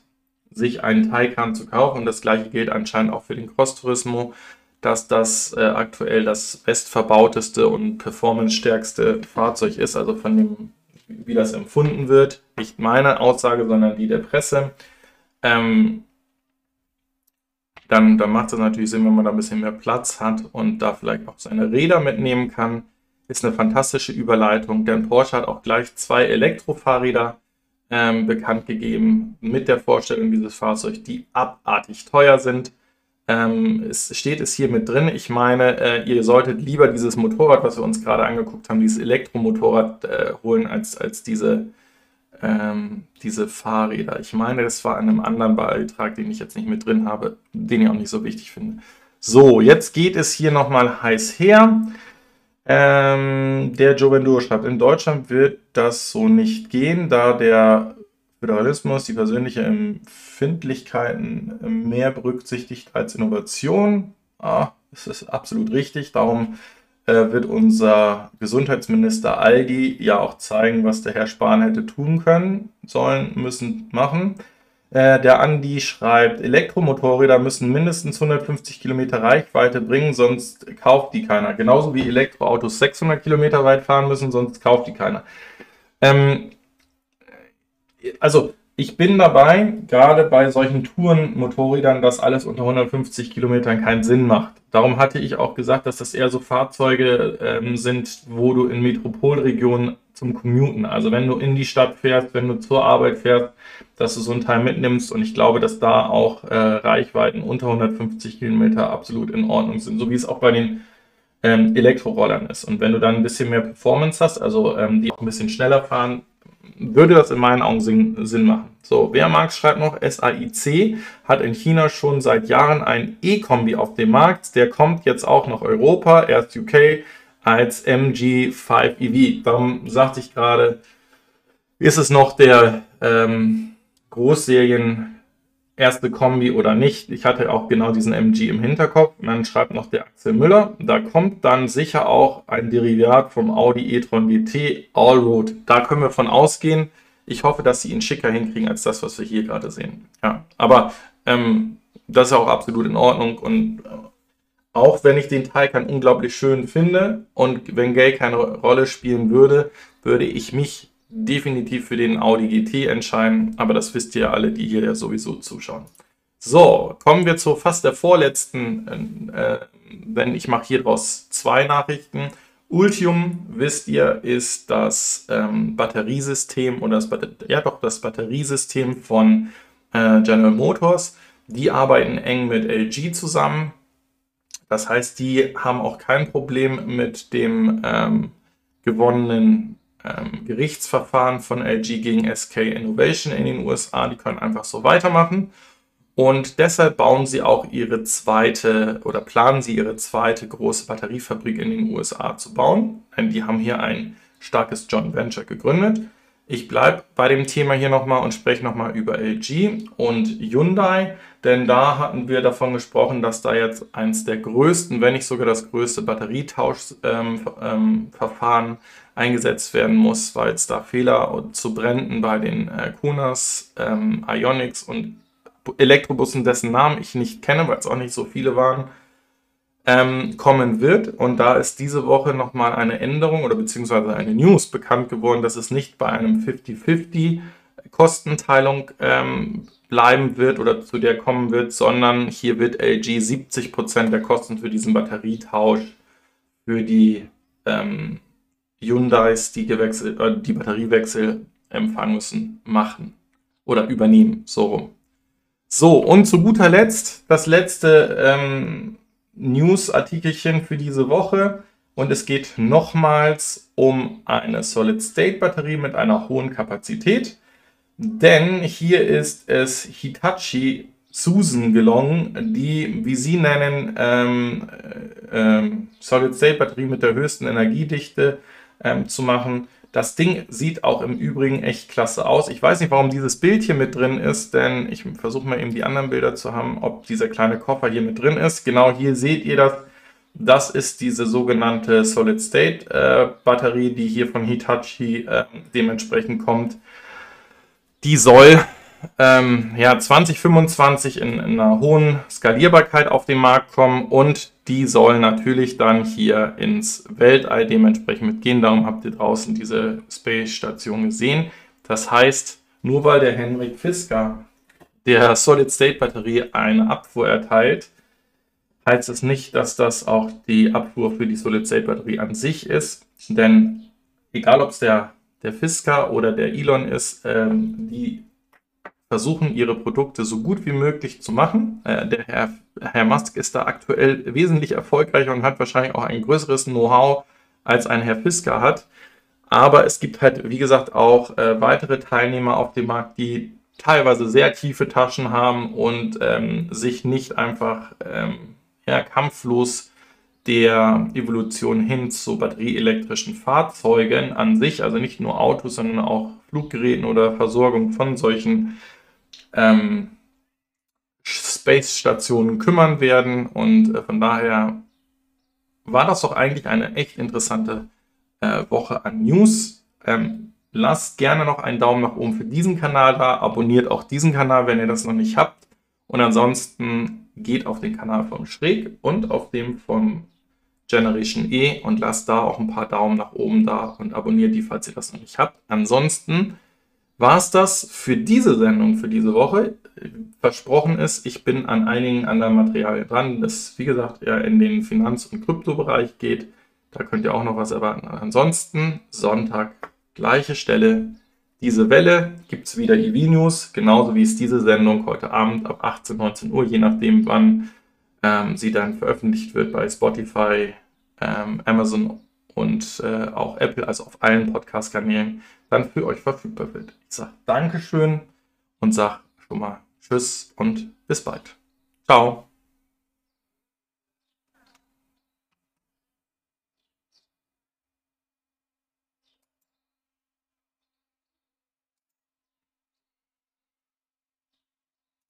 sich einen Taycan zu kaufen. Und das gleiche gilt anscheinend auch für den Cross Turismo, dass das äh, aktuell das bestverbauteste und performance-stärkste Fahrzeug ist. Also von dem, wie das empfunden wird. Nicht meine Aussage, sondern die der Presse. Ähm, dann, dann macht es natürlich Sinn, wenn man da ein bisschen mehr Platz hat und da vielleicht auch seine Räder mitnehmen kann. Ist eine fantastische Überleitung, denn Porsche hat auch gleich zwei Elektrofahrräder ähm, bekannt gegeben mit der Vorstellung dieses Fahrzeugs, die abartig teuer sind. Ähm, es steht es hier mit drin. Ich meine, äh, ihr solltet lieber dieses Motorrad, was wir uns gerade angeguckt haben, dieses Elektromotorrad äh, holen, als, als diese ähm, diese Fahrräder. Ich meine, das war in einem anderen Beitrag, den ich jetzt nicht mit drin habe, den ich auch nicht so wichtig finde. So, jetzt geht es hier nochmal heiß her. Ähm, der Joe schreibt, in Deutschland wird das so nicht gehen, da der Föderalismus die persönlichen Empfindlichkeiten mehr berücksichtigt als Innovation. Ah, das ist absolut richtig. Darum äh, wird unser Gesundheitsminister Aldi ja auch zeigen, was der Herr Spahn hätte tun können, sollen, müssen, machen. Äh, der Andi schreibt, Elektromotorräder müssen mindestens 150 Kilometer Reichweite bringen, sonst kauft die keiner. Genauso wie Elektroautos 600 Kilometer weit fahren müssen, sonst kauft die keiner. Ähm, also ich bin dabei, gerade bei solchen Tourenmotorrädern, dass alles unter 150 Kilometern keinen Sinn macht. Darum hatte ich auch gesagt, dass das eher so Fahrzeuge ähm, sind, wo du in Metropolregionen zum Commuten, also wenn du in die Stadt fährst, wenn du zur Arbeit fährst, dass du so ein Teil mitnimmst. Und ich glaube, dass da auch äh, Reichweiten unter 150 Kilometer absolut in Ordnung sind, so wie es auch bei den ähm, Elektrorollern ist. Und wenn du dann ein bisschen mehr Performance hast, also ähm, die auch ein bisschen schneller fahren, würde das in meinen Augen Sinn, machen. So, wer mag, schreibt noch, SAIC hat in China schon seit Jahren ein E-Kombi auf dem Markt. Der kommt jetzt auch nach Europa, erst UK, als MG5 EV. Darum sagte ich gerade, ist es noch der ähm, Großserien erste Kombi oder nicht. Ich hatte auch genau diesen MG im Hinterkopf. Und dann schreibt noch der Axel Müller. Da kommt dann sicher auch ein Derivat vom Audi e-tron GT Allroad. Da können wir von ausgehen. Ich hoffe, dass sie ihn schicker hinkriegen als das, was wir hier gerade sehen. Ja, aber ähm, das ist auch absolut in Ordnung. Und äh, auch wenn ich den Taycan unglaublich schön finde und wenn Geld keine Rolle spielen würde, würde ich mich definitiv für den Audi GT entscheiden, aber das wisst ihr alle, die hier ja sowieso zuschauen. So, kommen wir zu fast der vorletzten, äh, denn ich mache hier draus zwei Nachrichten. Ultium, wisst ihr, ist das ähm, Batteriesystem oder das, ja doch, das Batteriesystem von äh, General Motors. Die arbeiten eng mit LG zusammen. Das heißt, die haben auch kein Problem mit dem ähm, gewonnenen ähm, Gerichtsverfahren von LG gegen SK Innovation in den USA. Die können einfach so weitermachen. Und deshalb bauen sie auch ihre zweite oder planen sie ihre zweite große Batteriefabrik in den USA zu bauen. Die haben hier ein starkes Joint Venture gegründet. Ich bleibe bei dem Thema hier nochmal und spreche nochmal über LG und Hyundai, denn da hatten wir davon gesprochen, dass da jetzt eins der größten, wenn nicht sogar das größte Batterietauschverfahren ähm, ähm, eingesetzt werden muss, weil es da Fehler zu Bränden bei den äh, Kunas, ähm, Ionics und Elektrobussen, dessen Namen ich nicht kenne, weil es auch nicht so viele waren, ähm, kommen wird. Und da ist diese Woche nochmal eine Änderung oder beziehungsweise eine News bekannt geworden, dass es nicht bei einem 50-50 Kostenteilung ähm, bleiben wird oder zu der kommen wird, sondern hier wird LG 70% der Kosten für diesen Batterietausch für die ähm, Hyundais, die, gewechselt, äh, die Batteriewechsel empfangen müssen, machen oder übernehmen, so rum. So, und zu guter Letzt das letzte ähm, News-Artikelchen für diese Woche. Und es geht nochmals um eine Solid-State-Batterie mit einer hohen Kapazität. Denn hier ist es Hitachi Susan gelungen, die, wie sie nennen, ähm, äh, Solid-State-Batterie mit der höchsten Energiedichte ähm, zu machen. Das Ding sieht auch im Übrigen echt klasse aus. Ich weiß nicht, warum dieses Bild hier mit drin ist, denn ich versuche mal eben die anderen Bilder zu haben, ob dieser kleine Koffer hier mit drin ist. Genau hier seht ihr das. Das ist diese sogenannte Solid-State-Batterie, äh, die hier von Hitachi äh, dementsprechend kommt. Die soll ähm, ja, 2025 in, in, einer hohen Skalierbarkeit auf den Markt kommen und die soll natürlich dann hier ins Weltall dementsprechend mitgehen. Darum habt ihr draußen diese Space Station gesehen. Das heißt, nur weil der Henrik Fisker der Solid-State-Batterie eine Abfuhr erteilt, heißt es nicht, dass das auch die Abfuhr für die Solid-State-Batterie an sich ist. Denn egal ob es der, der Fisker oder der Elon ist, ähm, die versuchen, ihre Produkte so gut wie möglich zu machen. Äh, der Herr, Herr Musk ist da aktuell wesentlich erfolgreicher und hat wahrscheinlich auch ein größeres Know-how als ein Herr Fisker hat. Aber es gibt halt, wie gesagt, auch äh, weitere Teilnehmer auf dem Markt, die teilweise sehr tiefe Taschen haben und ähm, sich nicht einfach ähm, ja, kampflos der Evolution hin zu batterieelektrischen Fahrzeugen an sich, also nicht nur Autos, sondern auch Fluggeräten oder Versorgung von solchen ähm, Space-Stationen kümmern werden. Und äh, von daher war das doch eigentlich eine echt interessante äh, Woche an News. Ähm, lasst gerne noch einen Daumen nach oben für diesen Kanal da. Abonniert auch diesen Kanal, wenn ihr das noch nicht habt. Und ansonsten geht auf den Kanal vom Schräg und auf dem vom Generation E und lasst da auch ein paar Daumen nach oben da und abonniert die, falls ihr das noch nicht habt. Ansonsten war es das für diese Sendung, für diese Woche. Versprochen ist, ich bin an einigen anderen Materialien dran, das wie gesagt ja in den Finanz- und Kryptobereich geht. Da könnt ihr auch noch was erwarten. Ansonsten Sonntag, gleiche Stelle. Diese Welle gibt es wieder EV News, genauso wie es diese Sendung heute Abend ab 18, 19 Uhr, je nachdem wann ähm, sie dann veröffentlicht wird bei Spotify, ähm, Amazon und äh, auch Apple, also auf allen Podcast-Kanälen, dann für euch verfügbar wird. Ich sage Dankeschön und sage schon mal Tschüss und bis bald. Ciao.